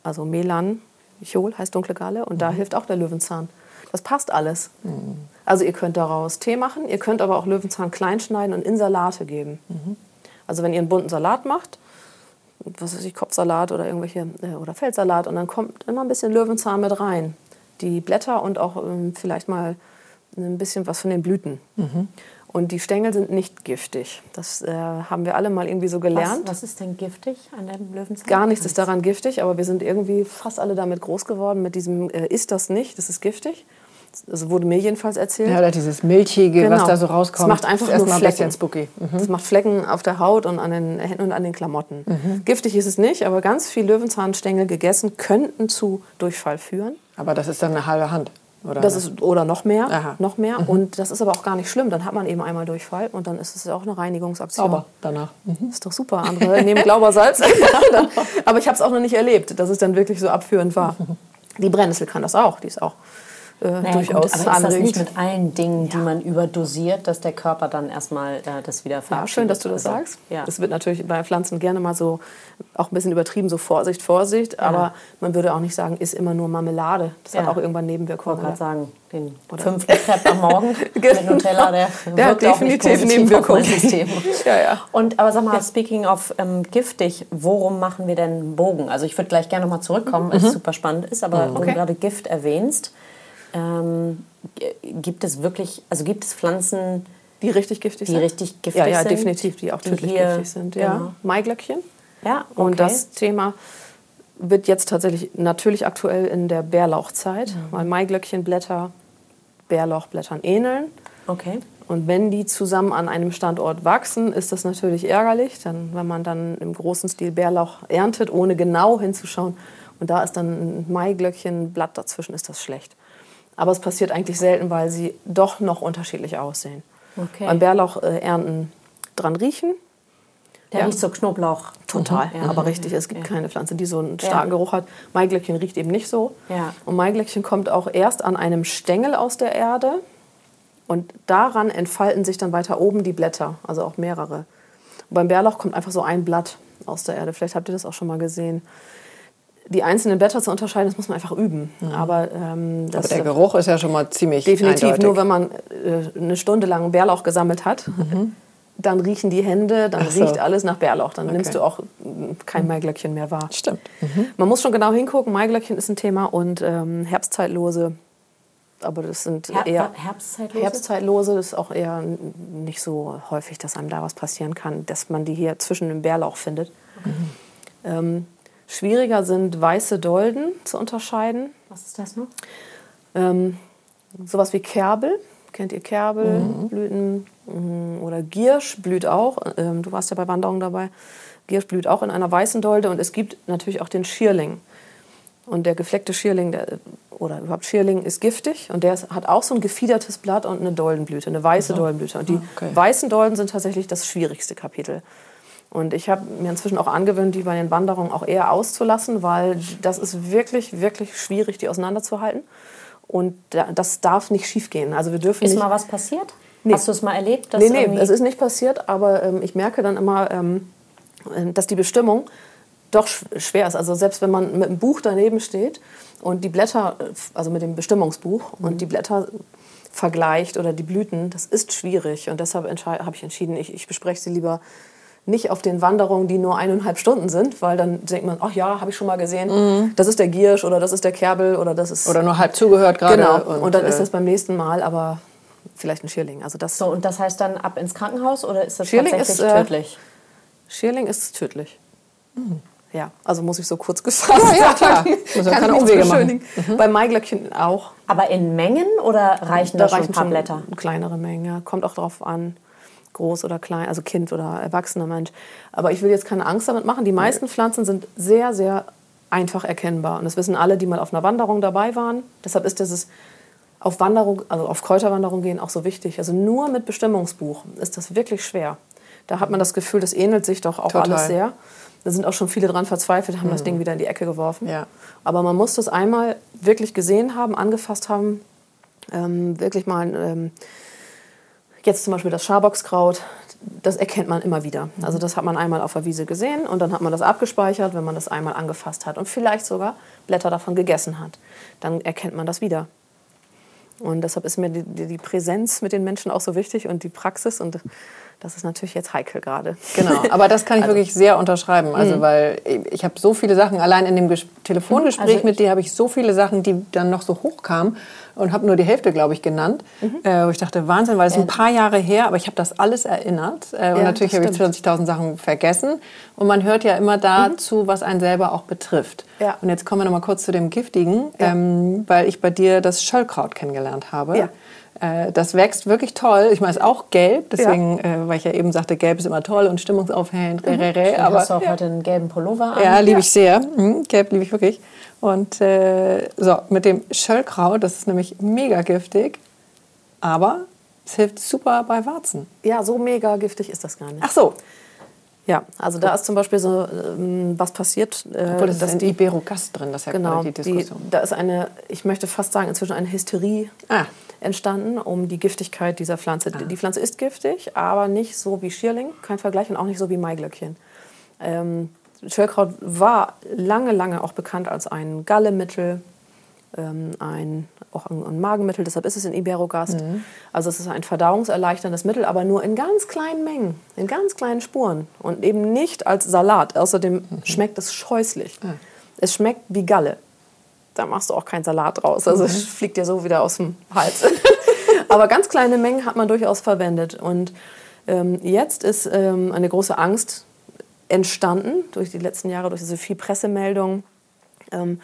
Also Melanchol heißt dunkle Galle und da hilft auch der Löwenzahn. Das passt alles. Also ihr könnt daraus Tee machen, ihr könnt aber auch Löwenzahn klein schneiden und in Salate geben. Also wenn ihr einen bunten Salat macht, was weiß ich, Kopfsalat oder irgendwelche äh, oder Feldsalat und dann kommt immer ein bisschen Löwenzahn mit rein. Die Blätter und auch ähm, vielleicht mal ein bisschen was von den Blüten. Und die Stängel sind nicht giftig. Das äh, haben wir alle mal irgendwie so Was, gelernt. was ist denn giftig an dem Löwenzahn? Gar nichts ist daran giftig, aber wir sind irgendwie fast alle damit groß geworden mit diesem äh, ist das nicht, das ist giftig. Das wurde mir jedenfalls erzählt. Ja, oder dieses Milchige, was da so rauskommt. Es macht einfach ist nur erstmal Flecken. ein spooky. Mhm. Es macht Flecken auf der Haut und an den Händen und an den Klamotten. Giftig ist es nicht, aber ganz viel Löwenzahnstängel gegessen könnten zu Durchfall führen. Aber das ist dann eine halbe Hand. Oder Das ist, oder noch mehr, Aha. noch mehr. Und das ist aber auch gar nicht schlimm. Dann hat man eben einmal Durchfall und dann ist es auch eine Reinigungsaktion. sauber danach. Mhm. Ist doch super. Andere nehmen Glaubersalz. aber ich habe es auch noch nicht erlebt, dass es dann wirklich so abführend war. Die Brennnessel kann das auch. Die ist auch äh, Naja, durchaus gut, aber ist das nicht mit allen Dingen, die man überdosiert, dass der Körper dann erstmal äh, das wieder Ja, verabschiedet? schön, dass du das Also, sagst. Ja. Es wird natürlich bei Pflanzen gerne mal so auch ein bisschen übertrieben, so Vorsicht, Vorsicht. Aber man würde auch nicht sagen, ist immer nur Marmelade. Das hat Ja. auch irgendwann Ich Nebenwirkungen. wollte gerade oder? sagen, den fünften Crepe am Morgen mit Genau. Nutella, der, Der hat wirkt auch nicht definitiv Nebenwirkungen. System. Ja, ja. Und aber sag mal, speaking of ähm, giftig, worum machen wir denn Bogen? Also ich würde gleich gerne nochmal zurückkommen, weil es super spannend ist, aber wo Okay. du gerade Gift erwähnst, ähm, gibt es wirklich, also gibt es Pflanzen, Die richtig giftig die sind? richtig giftig ja, ja, sind? definitiv, die auch tödlich hier- giftig sind. Ja. Genau. Maiglöckchen. Ja, okay. Und das Thema wird jetzt tatsächlich natürlich aktuell in der Bärlauchzeit, Mhm. weil Maiglöckchenblätter Bärlauchblättern ähneln. Okay. Und wenn die zusammen an einem Standort wachsen, ist das natürlich ärgerlich. Dann, wenn man dann im großen Stil Bärlauch erntet, ohne genau hinzuschauen, und da ist dann ein Maiglöckchenblatt dazwischen, ist das schlecht. Aber es passiert eigentlich selten, weil sie doch noch unterschiedlich aussehen. Okay. Beim Bärlauch äh, ernten dran riechen, Der Ja. riecht so Knoblauch. Total, Mhm. Ja. aber richtig, es gibt Ja. keine Pflanze, die so einen starken. Geruch hat. Maiglöckchen riecht eben nicht so. Ja. Und Maiglöckchen kommt auch erst an einem Stängel aus der Erde und daran entfalten sich dann weiter oben die Blätter, also auch mehrere. Und beim Bärlauch kommt einfach so ein Blatt aus der Erde. Vielleicht habt ihr das auch schon mal gesehen. Die einzelnen Blätter zu unterscheiden, das muss man einfach üben. Aber, ähm, das Aber der Geruch ist ja schon mal ziemlich Definitiv, eindeutig. nur wenn man äh, eine Stunde lang Bärlauch gesammelt hat, dann riechen die Hände, dann Mhm. So. riecht alles nach Bärlauch. Dann nimmst Okay. du auch mm, kein Maiglöckchen mehr wahr. Stimmt. Man muss schon genau hingucken, Maiglöckchen ist ein Thema und ähm, Herbstzeitlose, aber das sind Her eher... Herbstzeitlose? Herbstzeitlose das ist auch eher nicht so häufig, dass einem da was passieren kann, dass man die hier zwischen dem Bärlauch findet. Ähm, schwieriger sind weiße Dolden zu unterscheiden. Was ist das noch? Ähm, sowas wie Kerbel. Kennt ihr Kerbelblüten? Mhm. Oder Giersch blüht auch. Ähm, du warst ja bei Wanderung dabei. Giersch blüht auch in einer weißen Dolde. Und es gibt natürlich auch den Schierling. Und der gefleckte Schierling, der, oder überhaupt Schierling, ist giftig. Und der ist, hat auch so ein gefiedertes Blatt und eine Doldenblüte, eine weiße Doldenblüte. Und die Okay. weißen Dolden sind tatsächlich das schwierigste Kapitel. Und ich habe mir inzwischen auch angewöhnt, die bei den Wanderungen auch eher auszulassen, weil das ist wirklich, wirklich schwierig, die auseinanderzuhalten. Und da- das darf nicht schiefgehen. Also wir dürfen Ist nicht. mal was passiert? Hast du es mal erlebt? dass Nee, nee, es ist nicht passiert, aber ähm, ich merke dann immer, ähm, äh, dass die Bestimmung doch sch schwer ist. Also selbst wenn man mit einem Buch daneben steht und die Blätter, äh, also mit dem Bestimmungsbuch und die Blätter vergleicht oder die Blüten, das ist schwierig. Und deshalb habe ich entschieden, ich, ich bespreche sie lieber nicht auf den Wanderungen, die nur eineinhalb Stunden sind, weil dann denkt man, ach ja, habe ich schon mal gesehen, das ist der Giersch oder das ist der Kerbel oder das ist... Oder nur halb zugehört gerade. genau, und, dann ist äh, das beim nächsten Mal aber vielleicht ein Schierling. Also das So, und das heißt dann ab ins Krankenhaus oder ist das Schierling tatsächlich ist, äh, tödlich? Schierling ist tödlich. Ja, also muss ich so kurz gefasst Ja, ja, klar. Muss Kann keine Umwege machen. beschönigen. Bei Maiglöckchen auch. Aber in Mengen oder reichen da, schon ein paar Blätter? Eine kleinere Menge. ja. Kommt auch drauf an, groß oder klein, also Kind oder erwachsener Mensch. Aber ich will jetzt keine Angst damit machen. Die meisten Pflanzen sind sehr, sehr einfach erkennbar. Und das wissen alle, die mal auf einer Wanderung dabei waren. Deshalb ist dieses auf Wanderung, also auf Kräuterwanderung gehen auch so wichtig. Also nur mit Bestimmungsbuch ist das wirklich schwer. Da hat man das Gefühl, das ähnelt sich doch auch Total. alles sehr. Da sind auch schon viele dran verzweifelt, haben das Ding wieder in die Ecke geworfen. Ja. Aber man muss das einmal wirklich gesehen haben, angefasst haben, ähm, wirklich mal ähm, jetzt zum Beispiel das Schaboxkraut, das erkennt man immer wieder. Also das hat man einmal auf der Wiese gesehen und dann hat man das abgespeichert, wenn man das einmal angefasst hat und vielleicht sogar Blätter davon gegessen hat. Dann erkennt man das wieder. Und deshalb ist mir die, die, Präsenz mit den Menschen auch so wichtig und die Praxis und das ist natürlich jetzt heikel gerade. Genau, aber das kann ich wirklich sehr unterschreiben. Mhm. Also, weil ich, ich habe so viele Sachen, allein in dem Ges Telefongespräch Also mit dir habe ich so viele Sachen, die dann noch so hochkamen und habe nur die Hälfte, glaube ich, genannt. Mhm. Äh, wo ich dachte, Wahnsinn, weil es ein paar Jahre her, aber ich habe das alles erinnert. Äh, und Ja, natürlich habe ich 20.000 Sachen vergessen. Und man hört ja immer dazu, was einen selber auch betrifft. Mhm. Ja. Und jetzt kommen wir noch mal kurz zu dem Giftigen, Ja. ähm, weil ich bei dir das Schöllkraut kennengelernt habe. Ja. Äh, Das wächst wirklich toll. Ich meine, es ist auch gelb, deswegen, äh, weil ich ja eben sagte, gelb ist immer toll und stimmungsaufhellend. Mhm. rä, rä, rä, Aber aber hast du auch heute einen gelben Pullover an? ja, liebe ich sehr. Mhm, gelb liebe ich wirklich. Und äh, so, mit dem Schöllkraut, das ist nämlich mega giftig, aber es hilft super bei Warzen. Ja, so mega giftig ist das gar nicht. Ach so, Ja, also da ist zum Beispiel so ähm, was passiert, äh, obwohl das dass ist die Iberogast drin, das ist ja genau, die die, Diskussion. da ist eine, ich möchte fast sagen, inzwischen eine Hysterie Ah. entstanden um die Giftigkeit dieser Pflanze. Die Pflanze ist giftig, aber nicht so wie Schierling, kein Vergleich, und auch nicht so wie Maiglöckchen. Ähm, Schöllkraut war lange, lange auch bekannt als ein Gallemittel, ähm, ein, auch ein, ein Magenmittel, deshalb ist es in Iberogast. Also es ist ein verdauungserleichterndes Mittel, aber nur in ganz kleinen Mengen, in ganz kleinen Spuren und eben nicht als Salat. Außerdem schmeckt es scheußlich. Es schmeckt wie Galle. Da machst du auch keinen Salat draus. Also es fliegt dir so wieder aus dem Hals. aber ganz kleine Mengen hat man durchaus verwendet. Und ähm, jetzt ist ähm, eine große Angst entstanden durch die letzten Jahre, durch diese viel Pressemeldungen. Ähm,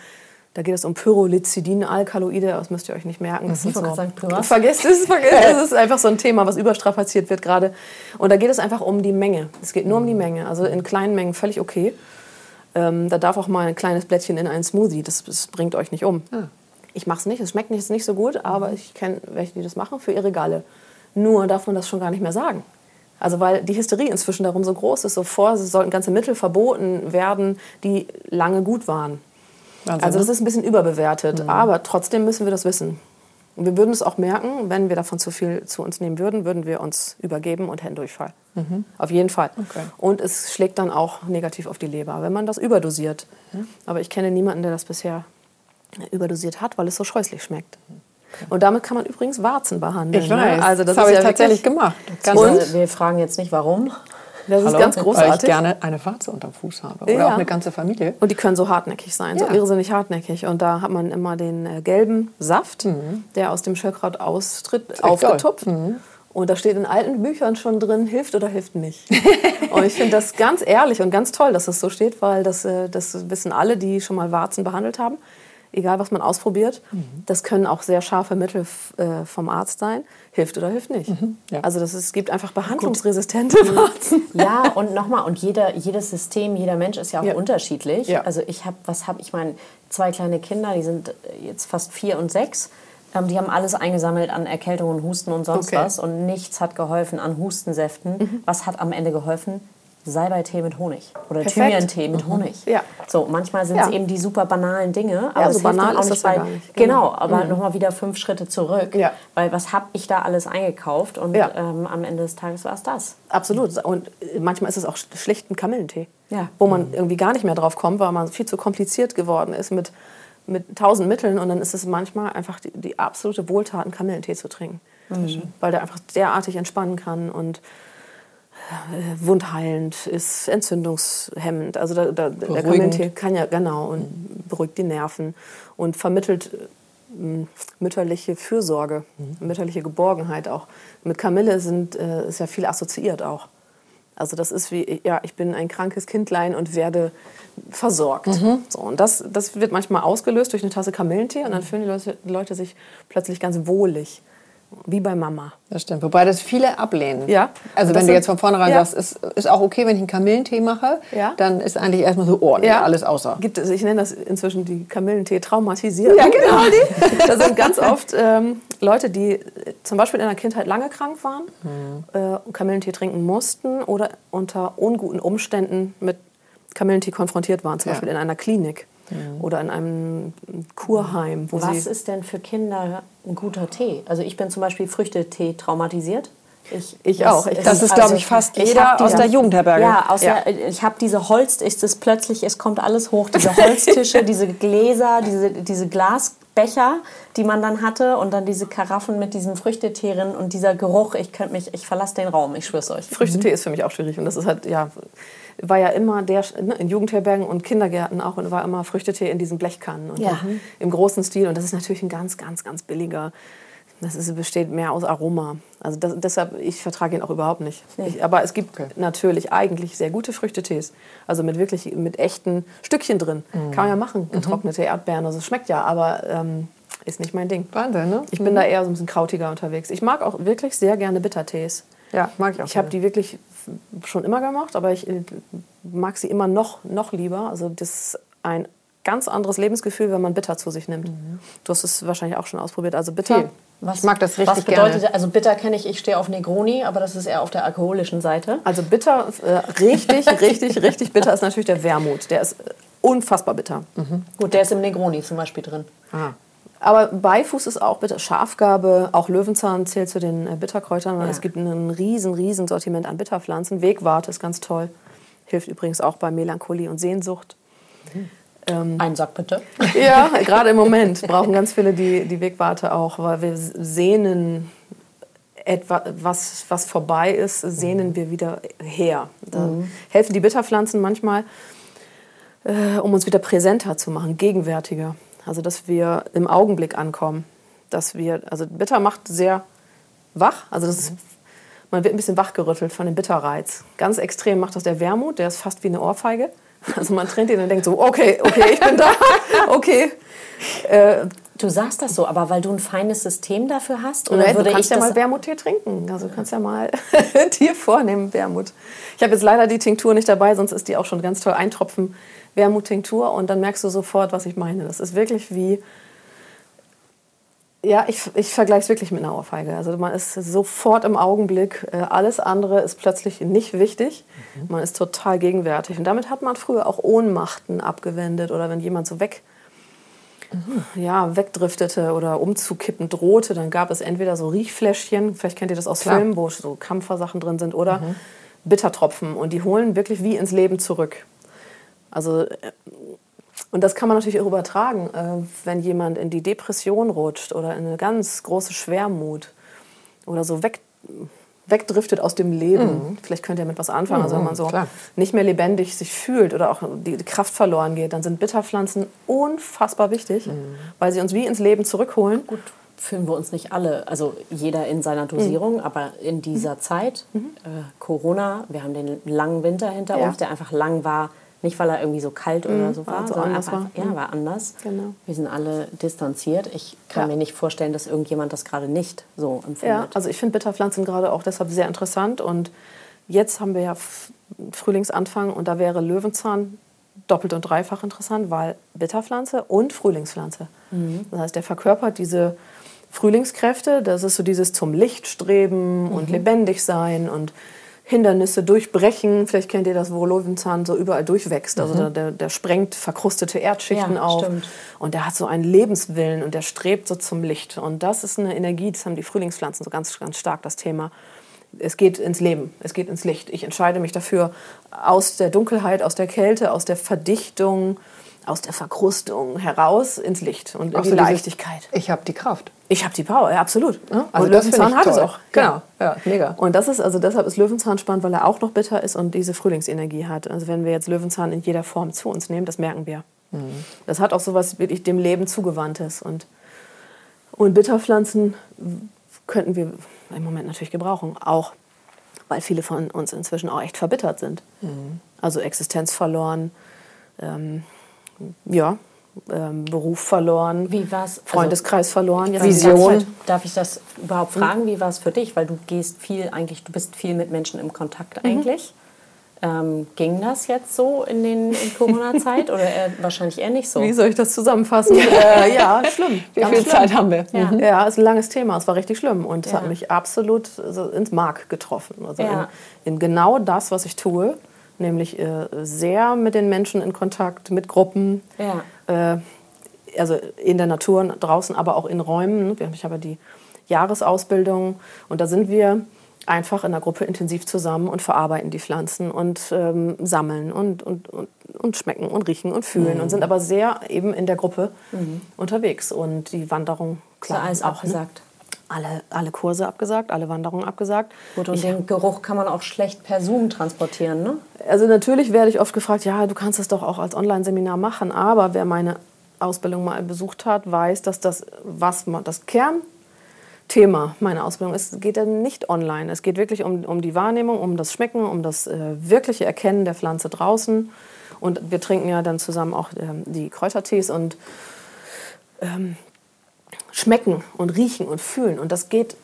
da geht es um Pyrrolizidin-Alkaloide, das müsst ihr euch nicht merken. Das wollte gerade sagen. Vergesst es, vergesst es. Es ist einfach so ein Thema, was überstrapaziert wird gerade. Und da geht es einfach um die Menge. Es geht nur um die Menge. Also in kleinen Mengen völlig okay. Ähm, da darf auch mal ein kleines Blättchen in einen Smoothie. Das, das bringt euch nicht um. Ich mache es nicht. Es schmeckt nicht, nicht so gut, aber ich kenne welche, die das machen für ihre Galle. Nur darf man das schon gar nicht mehr sagen. Also weil die Hysterie inzwischen darum so groß ist, so vor, es sollten ganze Mittel verboten werden, die lange gut waren. Wahnsinn, Also das ne? ist ein bisschen überbewertet, aber trotzdem müssen wir das wissen. Und wir würden es auch merken, wenn wir davon zu viel zu uns nehmen würden, würden wir uns übergeben und hätten Durchfall. Auf jeden Fall. Okay. Und es schlägt dann auch negativ auf die Leber, wenn man das überdosiert. Aber ich kenne niemanden, der das bisher überdosiert hat, weil es so scheußlich schmeckt. Und damit kann man übrigens Warzen behandeln. Ich ne? weiß, Also das, das, habe ist ich ja tatsächlich gemacht. Ganz Und? Also, wir fragen jetzt nicht, warum. Das ist Hallo? ganz Weil ich großartig. gerne eine Warze unterm Fuß habe. Oder Ja. auch eine ganze Familie. Und die können so hartnäckig sein, so Ja. irrsinnig hartnäckig. Und da hat man immer den äh, gelben Saft, der aus dem Schöllkraut austritt, aufgetupft. Und da steht in alten Büchern schon drin, hilft oder hilft nicht. und ich finde das ganz ehrlich und ganz toll, dass das so steht, weil das, äh, das wissen alle, die schon mal Warzen behandelt haben. Egal, was man ausprobiert. Das können auch sehr scharfe Mittel äh, vom Arzt sein. Hilft oder hilft nicht. ja. Also das ist, es gibt einfach behandlungsresistente Warzen. Ja, und nochmal, und jeder, jedes System, jeder Mensch ist ja auch Ja. unterschiedlich. Ja. Also ich habe, was habe ich meine, zwei kleine Kinder, die sind jetzt fast vier und sechs. Ähm, die haben alles eingesammelt an Erkältung und Husten und sonst Okay. was. Und nichts hat geholfen an Hustensäften. Was hat am Ende geholfen? Salbeitee mit Honig oder Perfekt. Thymian-Tee mit Honig. Ja. So, manchmal sind es Ja. eben die super banalen Dinge, aber Ja, es so hilft banal auch ist nicht, das ja nicht. Genau, Genau. aber nochmal wieder fünf Schritte zurück, Ja. weil was habe ich da alles eingekauft und Ja. ähm, am Ende des Tages war es das. Absolut. Und äh, manchmal ist es auch schlicht ein Kamillentee. Ja. Wo man irgendwie gar nicht mehr drauf kommt, weil man viel zu kompliziert geworden ist mit, mit tausend Mitteln. Und dann ist es manchmal einfach die, die absolute Wohltat, einen Kamillentee zu trinken. Weil der einfach derartig entspannen kann und wundheilend ist, entzündungshemmend. Also da, da, der. Kamillentee kann ja, genau, und beruhigt die Nerven und vermittelt ähm, mütterliche Fürsorge, mütterliche Geborgenheit auch. Mit Kamille sind, äh, ist ja viel assoziiert auch. Also das ist wie, ja, ich bin ein krankes Kindlein und werde versorgt. So, und das, das wird manchmal ausgelöst durch eine Tasse Kamillentee und dann fühlen die Leute, die Leute sich plötzlich ganz wohlig, wie bei Mama. Das stimmt. Wobei das viele ablehnen. Ja. Also wenn du jetzt von vornherein Ja. sagst, ist, ist auch okay, wenn ich einen Kamillentee mache, Ja. dann ist eigentlich erstmal so, oh, nee, alles außer. Gibt es, ich nenne das inzwischen die Kamillentee traumatisiert. Ja, genau. Da sind ganz oft ähm, Leute, die äh, zum Beispiel in der Kindheit lange krank waren, Mhm. äh, Kamillentee trinken mussten oder unter unguten Umständen mit Kamillentee konfrontiert waren, zum Ja. Beispiel in einer Klinik oder in einem Kurheim, Was ist denn für Kinder ein guter Tee? Also ich bin zum Beispiel Früchtetee traumatisiert. Ich, Ich auch. Ich- Das ist, glaube ich, fast ich jeder hab aus diese- der Jugendherberge. Ja, aus Ja. Der, ich habe diese Holz, ist es plötzlich, es kommt alles hoch, diese Holztische, diese Gläser, diese, diese Glasbecher, die man dann hatte und dann diese Karaffen mit diesen Früchteteeren und dieser Geruch, ich könnte mich, ich verlasse den Raum, ich schwör's euch. Früchtetee ist für mich auch schwierig und das ist halt ja war ja immer der ne, in Jugendherbergen und Kindergärten auch und war immer Früchtetee in diesen Blechkannen und Ja. im- großen Stil und das ist natürlich ein ganz ganz ganz billiger das ist, besteht mehr aus Aroma. Also das, deshalb, ich vertrage ihn auch überhaupt nicht. Ich, aber es gibt Okay. natürlich eigentlich sehr gute Früchtetees. Also mit wirklich, mit echten Stückchen drin. Kann man ja machen, getrocknete Erdbeeren. Also es schmeckt ja, aber ähm, ist nicht mein Ding. Wahnsinn, ne? Ich bin da eher so ein bisschen krautiger unterwegs. Ich mag auch wirklich sehr gerne Bittertees. Ja, mag ich auch. Ich habe die wirklich schon immer gemacht, aber ich äh, mag sie immer noch, noch lieber. Also das ist ein ganz anderes Lebensgefühl, wenn man bitter zu sich nimmt. Du hast es wahrscheinlich auch schon ausprobiert. Also bitter. Viel. Ich mag das richtig Was bedeutet, gerne. also bitter kenne ich, ich stehe auf Negroni, aber das ist eher auf der alkoholischen Seite. Also bitter, äh, richtig, richtig, richtig bitter ist natürlich der Wermut. Der ist unfassbar bitter. Gut, der ist im Negroni zum Beispiel drin. Aber Beifuß ist auch bitter. Schafgarbe, auch Löwenzahn zählt zu den äh, Bitterkräutern. Ja. Es gibt ein riesen, riesen Sortiment an Bitterpflanzen. Wegwarte ist ganz toll. Hilft übrigens auch bei Melancholie und Sehnsucht. Einen Sack bitte. Ja, gerade im Moment brauchen ganz viele die, die Wegwarte auch, weil wir sehnen etwas, was, was vorbei ist, sehnen wir wieder her. Da helfen die Bitterpflanzen manchmal, äh, um uns wieder präsenter zu machen, gegenwärtiger. Also, dass wir im Augenblick ankommen. Dass wir, also Bitter macht sehr wach, also das ist, man wird ein bisschen wachgerüttelt von dem Bitterreiz. Ganz extrem macht das der Wermut, der ist fast wie eine Ohrfeige. Also man trennt ihn und denkt so, okay, okay, ich bin da, okay. Äh, Du sagst das so, aber weil du ein feines System dafür hast? Oder du würde kannst ich ja mal Wermuttee trinken. Also du kannst ja mal dir vornehmen, Wermut. Ich habe jetzt leider die Tinktur nicht dabei, sonst ist die auch schon ganz toll. Ein Tropfen Wermut-Tinktur und dann merkst du sofort, was ich meine. Das ist wirklich wie, ja, ich, ich vergleiche es wirklich mit einer Ohrfeige. Also man ist sofort im Augenblick, äh, alles andere ist plötzlich nicht wichtig. Man ist total gegenwärtig. Und damit hat man früher auch Ohnmachten abgewendet oder wenn jemand so weg, ja, wegdriftete oder umzukippen drohte, dann gab es entweder so Riechfläschchen, vielleicht kennt ihr das aus Klar. Filmen, wo so Kampfersachen drin sind, oder Bittertropfen. Und die holen wirklich wie ins Leben zurück. Also, äh, und das kann man natürlich auch übertragen, äh, wenn jemand in die Depression rutscht oder in eine ganz große Schwermut oder so weg, wegdriftet aus dem Leben. Vielleicht könnt ihr mit was anfangen. Also wenn man so klar. nicht mehr lebendig sich fühlt oder auch die Kraft verloren geht, dann sind Bitterpflanzen unfassbar wichtig, weil sie uns wie ins Leben zurückholen. Gut, fühlen wir uns nicht alle, also jeder in seiner Dosierung, aber in dieser Zeit, äh, Corona, wir haben den langen Winter hinter Ja. uns, der einfach lang war, nicht weil er irgendwie so kalt oder so war, sondern einfach, war. ja, war anders. Genau. Wir sind alle distanziert. Ich kann Ja. mir nicht vorstellen, dass irgendjemand das gerade nicht so Ja, empfindet. also ich finde Bitterpflanzen gerade auch deshalb sehr interessant. Und jetzt haben wir ja Frühlingsanfang und da wäre Löwenzahn doppelt und dreifach interessant, weil Bitterpflanze und Frühlingspflanze. Das heißt, der verkörpert diese Frühlingskräfte. Das ist so dieses zum Licht streben und lebendig sein und Hindernisse durchbrechen. Vielleicht kennt ihr das, wo Löwenzahn so überall durchwächst. Also der, der, der sprengt verkrustete Erdschichten Ja, auf. stimmt. Und der hat so einen Lebenswillen und der strebt so zum Licht. Und das ist eine Energie, das haben die Frühlingspflanzen so ganz, ganz stark, das Thema. Es geht ins Leben, es geht ins Licht. Ich entscheide mich dafür, aus der Dunkelheit, aus der Kälte, aus der Verdichtung, aus der Verkrustung heraus ins Licht und in Auch die Leichtigkeit. Ich habe die Kraft. Ich habe die Power, ja, absolut. Also und Löwenzahn hat es toll. auch. Genau, ja, mega. Und das ist, also deshalb ist Löwenzahn spannend, weil er auch noch bitter ist und diese Frühlingsenergie hat. Also wenn wir jetzt Löwenzahn in jeder Form zu uns nehmen, das merken wir. Das hat auch so was wirklich dem Leben zugewandtes. Und, und Bitterpflanzen könnten wir im Moment natürlich gebrauchen. Auch weil viele von uns inzwischen auch echt verbittert sind. Also Existenz verloren, ähm, ja, ähm, Beruf verloren, Wie war's? Also, Freundeskreis verloren. Jetzt Vision. Zeit. Darf ich das überhaupt fragen? Wie war es für dich? Weil du gehst viel eigentlich, du bist viel mit Menschen im Mhm. Kontakt eigentlich. Ähm, ging das jetzt so in, den, in Corona-Zeit oder eher, wahrscheinlich eher nicht so? Wie soll ich das zusammenfassen? äh, ja, schlimm. Wie viel schlimm. Zeit haben wir? Ja. Ja, ist ein langes Thema. Es war richtig schlimm und es Ja. hat mich absolut so ins Mark getroffen. Also Ja. in, in genau das, was ich tue, nämlich äh, sehr mit den Menschen in Kontakt, mit Gruppen, Ja. äh, also in der Natur draußen, aber auch in Räumen. Wir- Ich habe die Jahresausbildung und da sind wir einfach in der Gruppe intensiv zusammen und verarbeiten die Pflanzen und ähm, sammeln und, und, und, und schmecken und riechen und fühlen und sind aber sehr eben in der Gruppe unterwegs. Und die Wanderung, Ist klar, alles auch, ne? Alle, alle Kurse abgesagt, alle Wanderungen abgesagt. Gut, und Ich- den Geruch kann man auch schlecht per Zoom transportieren, ne? also natürlich werde ich oft gefragt, ja, du kannst das doch auch als Online-Seminar machen, aber wer meine Ausbildung mal besucht hat, weiß, dass das, was man, das Kernthema meiner Ausbildung ist, geht dann nicht online. Es geht wirklich um, um die Wahrnehmung, um das Schmecken, um das äh, wirkliche Erkennen der Pflanze draußen. Und wir trinken ja dann zusammen auch ähm, die Kräutertees und ähm, schmecken und riechen und fühlen. Und das geht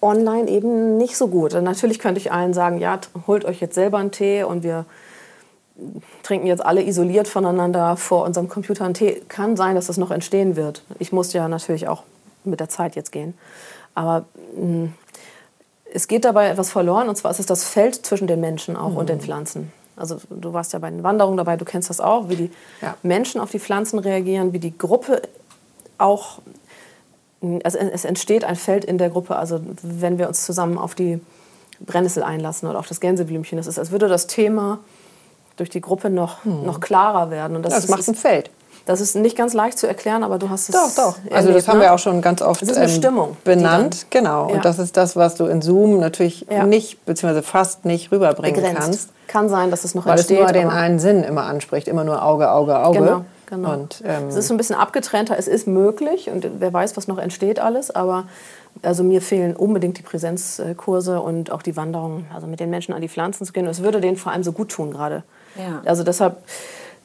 online eben nicht so gut. Und natürlich könnte ich allen sagen, ja, holt euch jetzt selber einen Tee und wir trinken jetzt alle isoliert voneinander vor unserem Computer einen Tee. Kann sein, dass das noch entstehen wird. Ich muss ja natürlich auch mit der Zeit jetzt gehen. Aber mh, es geht dabei etwas verloren, und zwar ist es das Feld zwischen den Menschen auch und den Pflanzen. Also du warst ja bei den Wanderungen dabei, du kennst das auch, wie die Ja. Menschen auf die Pflanzen reagieren, wie die Gruppe auch, also es entsteht ein Feld in der Gruppe, also wenn wir uns zusammen auf die Brennnessel einlassen oder auf das Gänseblümchen, das ist, als würde das Thema durch die Gruppe noch, noch klarer werden. Und das, Das ist, macht ein Feld. das ist nicht ganz leicht zu erklären, aber du hast es Doch, doch. Also erlebt, das haben ne? wir auch schon ganz oft Es ist eine ähm, Stimmung, benannt. Genau. Ja. Und das ist das, was du in Zoom natürlich Ja. nicht, beziehungsweise fast nicht rüberbringen begrenzt. kannst. Kann sein, dass es noch Weil es entsteht. nur den einen Sinn immer anspricht. Immer nur Auge, Auge, Auge. Genau, genau. Und, ähm, es ist so ein bisschen abgetrennter. Es ist möglich und wer weiß, was noch entsteht alles. Aber also mir fehlen unbedingt die Präsenzkurse und auch die Wanderungen, also mit den Menschen an die Pflanzen zu gehen. Es würde denen vor allem so gut tun gerade. Ja. Also deshalb,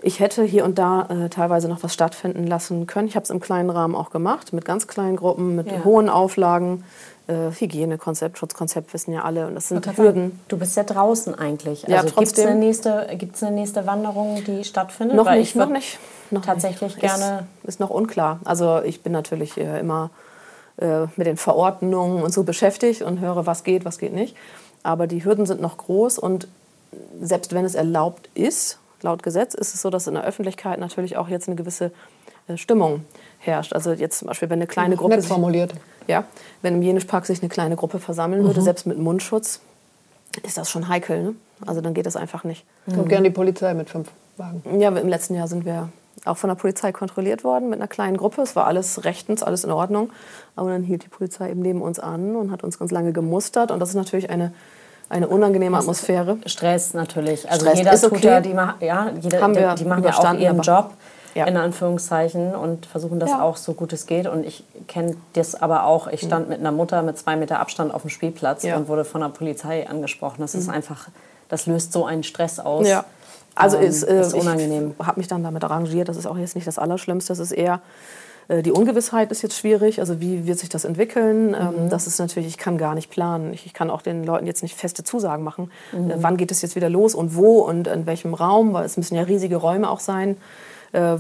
ich hätte hier und da äh, teilweise noch was stattfinden lassen können. Ich habe es im kleinen Rahmen auch gemacht, mit ganz kleinen Gruppen, mit Ja. hohen Auflagen. Äh, Hygienekonzept, Schutzkonzept wissen ja alle. Und das sind Hürden. Du bist ja draußen eigentlich. Ja, Also gibt es eine, nächste- gibt's eine nächste Wanderung, die stattfindet? Noch Weil nicht, ich noch nicht. Noch tatsächlich nicht. gerne- Ist, ist noch unklar. Also ich bin natürlich äh, immer äh, mit den Verordnungen und so beschäftigt und höre, was geht, was geht nicht. Aber die Hürden sind noch groß und selbst wenn es erlaubt ist, laut Gesetz, ist es so, dass in der Öffentlichkeit natürlich auch jetzt eine gewisse Stimmung herrscht. Also jetzt zum Beispiel, wenn eine kleine Gruppe nett sich, formuliert. ja, wenn im Jenischpark sich eine kleine Gruppe versammeln würde, selbst mit Mundschutz, ist das schon heikel. Ne? Also dann geht das einfach nicht. Kommt gerne die Polizei mit fünf Wagen. Ja, im letzten Jahr sind wir auch von der Polizei kontrolliert worden mit einer kleinen Gruppe. Es war alles rechtens, alles in Ordnung. Aber dann hielt die Polizei eben neben uns an und hat uns ganz lange gemustert. Und das ist natürlich eine, eine unangenehme Atmosphäre. Stress natürlich. Also Stress jeder ist tut okay. ja, die, ja, jeder, Haben wir die, die machen ja auch ihren aber- Job, Ja. in Anführungszeichen, und versuchen das Ja. auch so gut es geht. Und ich kenne das aber auch. Ich stand mit einer Mutter mit zwei Meter Abstand auf dem Spielplatz Ja. und wurde von der Polizei angesprochen. Das ist einfach, das löst so einen Stress aus. Ja. Also Ähm, ist, äh, ist unangenehm. Ich habe mich dann damit arrangiert. Das ist auch jetzt nicht das Allerschlimmste. Das ist eher äh, die Ungewissheit ist jetzt schwierig. Also wie wird sich das entwickeln? Mhm. Ähm, das ist natürlich, ich kann gar nicht planen. Ich, kann auch den Leuten jetzt nicht feste Zusagen machen. Mhm. Äh, wann geht es jetzt wieder los und wo und in welchem Raum? Weil es müssen ja riesige Räume auch sein,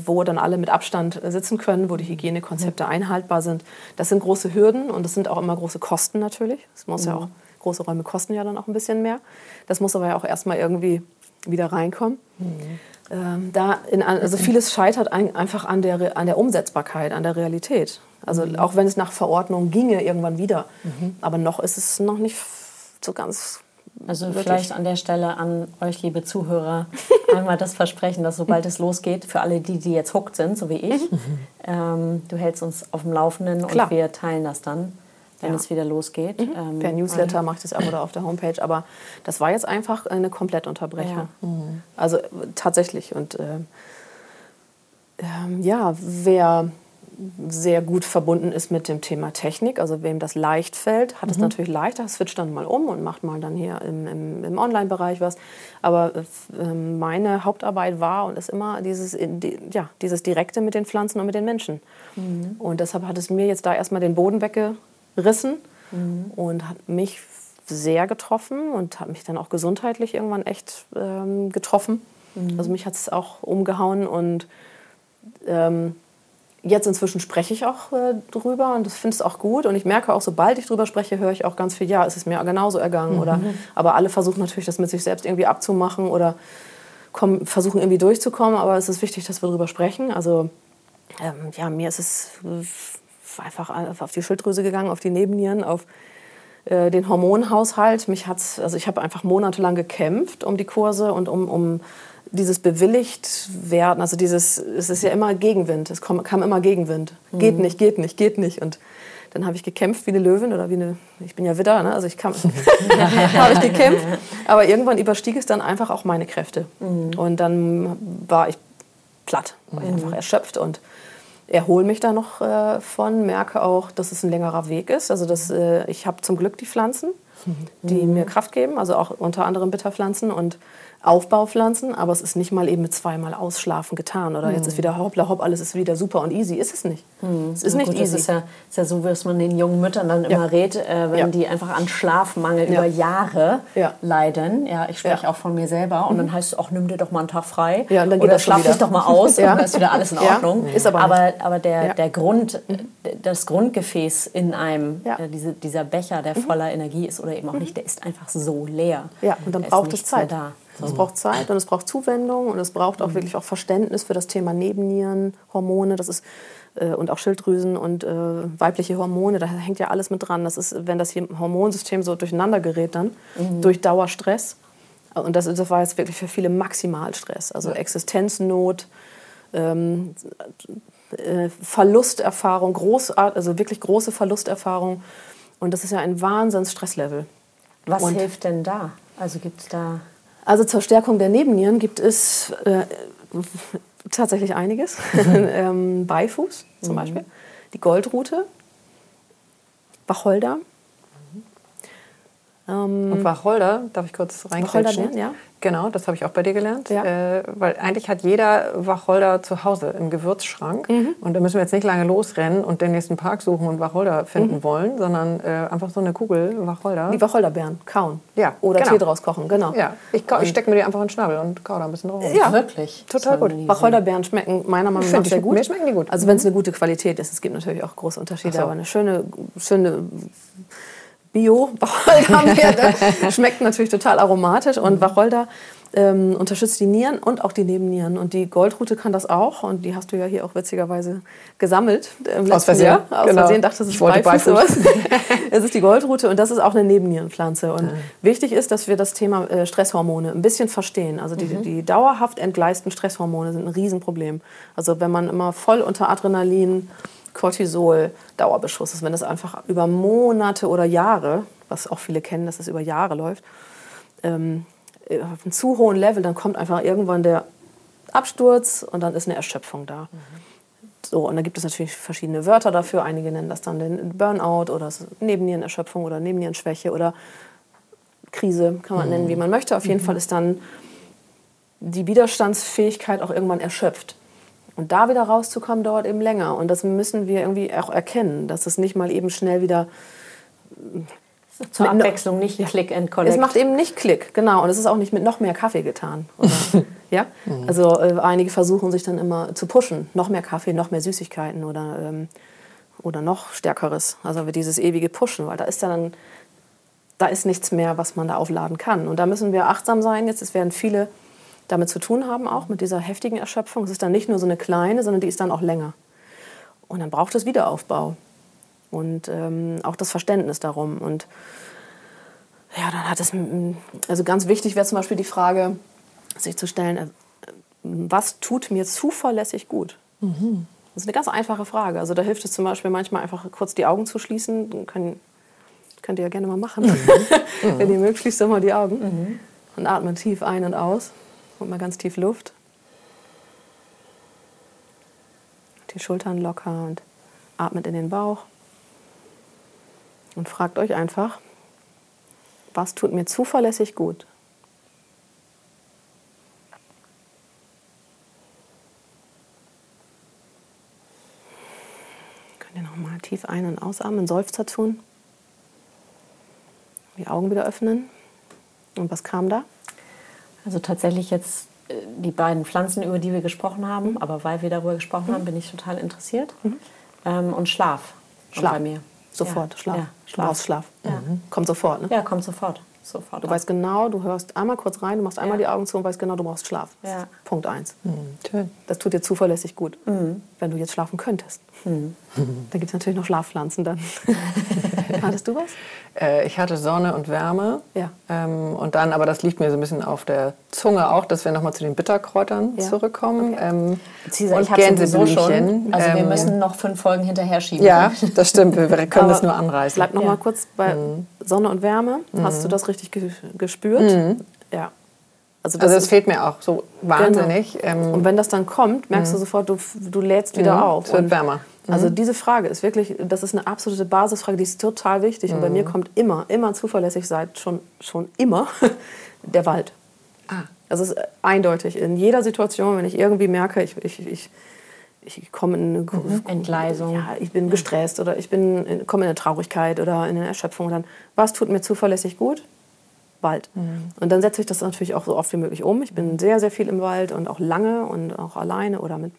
wo dann alle mit Abstand äh, sitzen können, wo die Hygienekonzepte einhaltbar sind. Das sind große Hürden und das sind auch immer große Kosten natürlich. Es muss ja auch Große Räume kosten ja dann auch ein bisschen mehr. Das muss aber ja auch erstmal irgendwie wieder reinkommen. Mhm. Ähm, da in, also vieles scheitert ein, einfach an der, an der Umsetzbarkeit, an der Realität. Also mhm. auch wenn es nach Verordnung ginge, irgendwann wieder. Mhm. Aber noch ist es noch nicht so ganz. Also wirklich. vielleicht an der Stelle an euch, liebe Zuhörer, einmal das Versprechen, dass sobald es losgeht, für alle die, die jetzt hooked sind, so wie ich, mhm. ähm, du hältst uns auf dem Laufenden Klar. und wir teilen das dann wenn ja. es wieder losgeht. Mhm. Ähm, per Newsletter mache ich das auch oder auf der Homepage. Aber das war jetzt einfach eine Komplettunterbrechung. Ja. Mhm. Also tatsächlich. Und äh, äh, ja, wer sehr gut verbunden ist mit dem Thema Technik, also wem das leicht fällt, hat es mhm. natürlich leichter, switcht dann mal um und macht mal dann hier im, im, im Online-Bereich was. Aber äh, meine Hauptarbeit war und ist immer dieses, die, ja, dieses Direkte mit den Pflanzen und mit den Menschen. Mhm. Und deshalb hat es mir jetzt da erstmal den Boden wegge rissen mhm. und hat mich sehr getroffen und hat mich dann auch gesundheitlich irgendwann echt ähm, getroffen. Mhm. Also mich hat es auch umgehauen und ähm, jetzt inzwischen spreche ich auch äh, drüber und das finde ich auch gut und ich merke auch, sobald ich drüber spreche, höre ich auch ganz viel, ja, es ist mir genauso ergangen. Mhm. Oder, aber alle versuchen natürlich, das mit sich selbst irgendwie abzumachen oder kommen, versuchen irgendwie durchzukommen, aber es ist wichtig, dass wir drüber sprechen. Also ähm, ja, mir ist es einfach auf die Schilddrüse gegangen, auf die Nebennieren, auf äh, den Hormonhaushalt. Mich hat's, also ich habe einfach monatelang gekämpft um die Kurse und um, um dieses bewilligt werden. Also dieses, es ist ja immer Gegenwind. Es kam, kam immer Gegenwind. Mhm. Geht nicht, geht nicht, geht nicht. Und dann habe ich gekämpft wie eine Löwin oder wie eine, ich bin ja Widder, ne? also ich kam, habe ich gekämpft. Aber irgendwann überstieg es dann einfach auch meine Kräfte. Mhm. Und dann war ich platt, war ich mhm. einfach erschöpft und erhole mich da noch äh, von, merke auch, dass es ein längerer Weg ist. Also dass, äh, ich habe zum Glück die Pflanzen, die mhm. mir Kraft geben, also auch unter anderem Bitterpflanzen und Aufbaupflanzen, aber es ist nicht mal eben mit zweimal Ausschlafen getan oder mhm. jetzt ist wieder hoppla hopp, alles ist wieder super und easy. Ist es nicht. Mhm. Es ist ja, nicht gut, easy. Das ist ja, ist ja so, wie es man den jungen Müttern dann immer rät, äh, wenn ja. die einfach an Schlafmangel über Jahre leiden. Ja, ich spreche auch von mir selber und dann mhm. heißt es auch, nimm dir doch mal einen Tag frei ja, und dann geht oder schlaf dich doch mal aus ja. und dann ist wieder alles in Ordnung. Ist aber, aber, aber der, der Grund, mhm. das Grundgefäß in einem, äh, diese, dieser Becher, der mhm. voller Energie ist oder eben auch nicht, der ist einfach so leer. Ja, und dann braucht es Zeit. Da. Es braucht Zeit und es braucht Zuwendung und es braucht auch mhm. wirklich auch Verständnis für das Thema Nebennieren, Hormone, das ist äh, und auch Schilddrüsen und äh, weibliche Hormone, da hängt ja alles mit dran. Das ist, wenn das Hormonsystem so durcheinander gerät dann mhm. durch Dauerstress. Und das, das war jetzt wirklich für viele Maximalstress, also ja. Existenznot, ähm, äh, Verlusterfahrung, großart, also wirklich große Verlusterfahrung. Und das ist ja ein Wahnsinns-Stresslevel. Was und hilft denn da? Also gibt es da also zur Stärkung der Nebennieren gibt es äh, tatsächlich einiges. ähm, Beifuß zum mhm. Beispiel, die Goldrute, Wacholder. Mhm. Ähm, Und Wacholder, darf ich kurz reingrätschen? ja. Genau, das habe ich auch bei dir gelernt. Ja. Äh, weil eigentlich hat jeder Wacholder zu Hause im Gewürzschrank. Mhm. Und da müssen wir jetzt nicht lange losrennen und den nächsten Park suchen und Wacholder finden mhm. wollen, sondern äh, einfach so eine Kugel Wacholder. Die Wacholderbeeren kauen. Ja. Oder genau. Tee draus kochen, genau. Ja, ich, ich stecke mir die einfach in den Schnabel und kau da ein bisschen drauf. Ja, wirklich. Total gut. Wacholderbeeren schmecken meiner Meinung nach sehr gut. Mir schmecken die gut. Also wenn es eine gute Qualität ist. Es gibt natürlich auch große Unterschiede, so. aber eine schöne, schöne Bio Wacholderbeere schmeckt natürlich total aromatisch und Wacholder ähm, unterstützt die Nieren und auch die Nebennieren. Und die Goldrute kann das auch. Und die hast du ja hier auch witzigerweise gesammelt im Aus Versehen. Jahr. Aus genau. Versehen dachte, es ist Beifuß. es ist die Goldrute und das ist auch eine Nebennierenpflanze. Und mhm. wichtig ist, dass wir das Thema äh, Stresshormone ein bisschen verstehen. Also die, mhm. die dauerhaft entgleisten Stresshormone sind ein Riesenproblem. Also wenn man immer voll unter Adrenalin Cortisol Dauerbeschuss ist, wenn das einfach über Monate oder Jahre, was auch viele kennen, dass es das über Jahre läuft, ähm, auf einem zu hohen Level, dann kommt einfach irgendwann der Absturz und dann ist eine Erschöpfung da. Mhm. So, und da gibt es natürlich verschiedene Wörter dafür. Einige nennen das dann den Burnout oder Nebennierenerschöpfung oder Nebennierenschwäche oder Krise, kann man mhm. nennen, wie man möchte. Auf jeden mhm. Fall ist dann die Widerstandsfähigkeit auch irgendwann erschöpft. Und da wieder rauszukommen, dauert eben länger. Und das müssen wir irgendwie auch erkennen, dass es nicht mal eben schnell wieder zur Abwechslung nicht Click and Collect. Es macht eben nicht Klick, genau. Und es ist auch nicht mit noch mehr Kaffee getan. Oder, ja? Mhm. Also äh, einige versuchen sich dann immer zu pushen. Noch mehr Kaffee, noch mehr Süßigkeiten oder, ähm, oder noch Stärkeres. Also dieses ewige Pushen, weil da ist dann da ist nichts mehr, was man da aufladen kann. Und da müssen wir achtsam sein. Jetzt es werden viele damit zu tun haben, auch mit dieser heftigen Erschöpfung. Es ist dann nicht nur so eine kleine, sondern die ist dann auch länger. Und dann braucht es Wiederaufbau und ähm, auch das Verständnis darum. Und ja, dann hat es, also ganz wichtig wäre zum Beispiel die Frage, sich zu stellen, äh, was tut mir zuverlässig gut? Mhm. Das ist eine ganz einfache Frage. Also da hilft es zum Beispiel manchmal einfach kurz die Augen zu schließen. Kann, könnt ihr ja gerne mal machen. Mhm. Wenn ihr mögt, schließt doch mal die Augen mhm. und atmet tief ein und aus. Und mal ganz tief Luft. Die Schultern locker und atmet in den Bauch. Und fragt euch einfach, was tut mir zuverlässig gut? Könnt ihr nochmal tief ein- und ausatmen, Seufzer tun. Die Augen wieder öffnen. Und was kam da? Also tatsächlich jetzt äh, die beiden Pflanzen, über die wir gesprochen haben, mhm. aber weil wir darüber gesprochen mhm. haben, bin ich total interessiert. Mhm. Ähm, und Schlaf. Schlaf bei mir. Sofort, ja. Schlaf. Ja, Schlaf. Schlaf. Ja. Mhm. Kommt sofort, ne? Ja, kommt sofort. Sofort du weißt genau, du hörst einmal kurz rein, du machst einmal die Augen zu und weißt genau, du brauchst Schlaf. Punkt eins. Mhm. Das tut dir zuverlässig gut, mhm. wenn du jetzt schlafen könntest. Mhm. Da gibt es natürlich noch Schlafpflanzen dann. Hattest du was? Äh, ich hatte Sonne und Wärme. Ja. Ähm, und dann, aber das liegt mir so ein bisschen auf der Zunge auch, dass wir nochmal zu den Bitterkräutern ja. zurückkommen. Okay. Ähm, Cesar, und Gänseblümchen. Also wir ähm, müssen noch fünf Folgen hinterher schieben. Ja, das stimmt. Wir können das nur anreißen. Bleib noch ja. mal kurz bei mhm. Sonne und Wärme. Hast du mhm. das richtig gespürt? Mhm. Ja. Also das, also das fehlt mir auch so wahnsinnig. Genau. Ähm, und wenn das dann kommt, merkst du mhm. sofort, du, du lädst wieder mhm. auf. Es wird wärmer. Also mhm. diese Frage ist wirklich, das ist eine absolute Basisfrage, die ist total wichtig. Und bei mir kommt immer, immer zuverlässig seit schon, schon immer der Wald. Ah. Also es ist eindeutig. In jeder Situation, wenn ich irgendwie merke, ich, ich, ich, ich komme in eine Entgleisung. Ja, ich bin gestresst oder ich bin, komme in eine Traurigkeit oder in eine Erschöpfung, dann was tut mir zuverlässig gut? Wald. Mhm. Und dann setze ich das natürlich auch so oft wie möglich um. Ich bin sehr, sehr viel im Wald und auch lange und auch alleine oder mit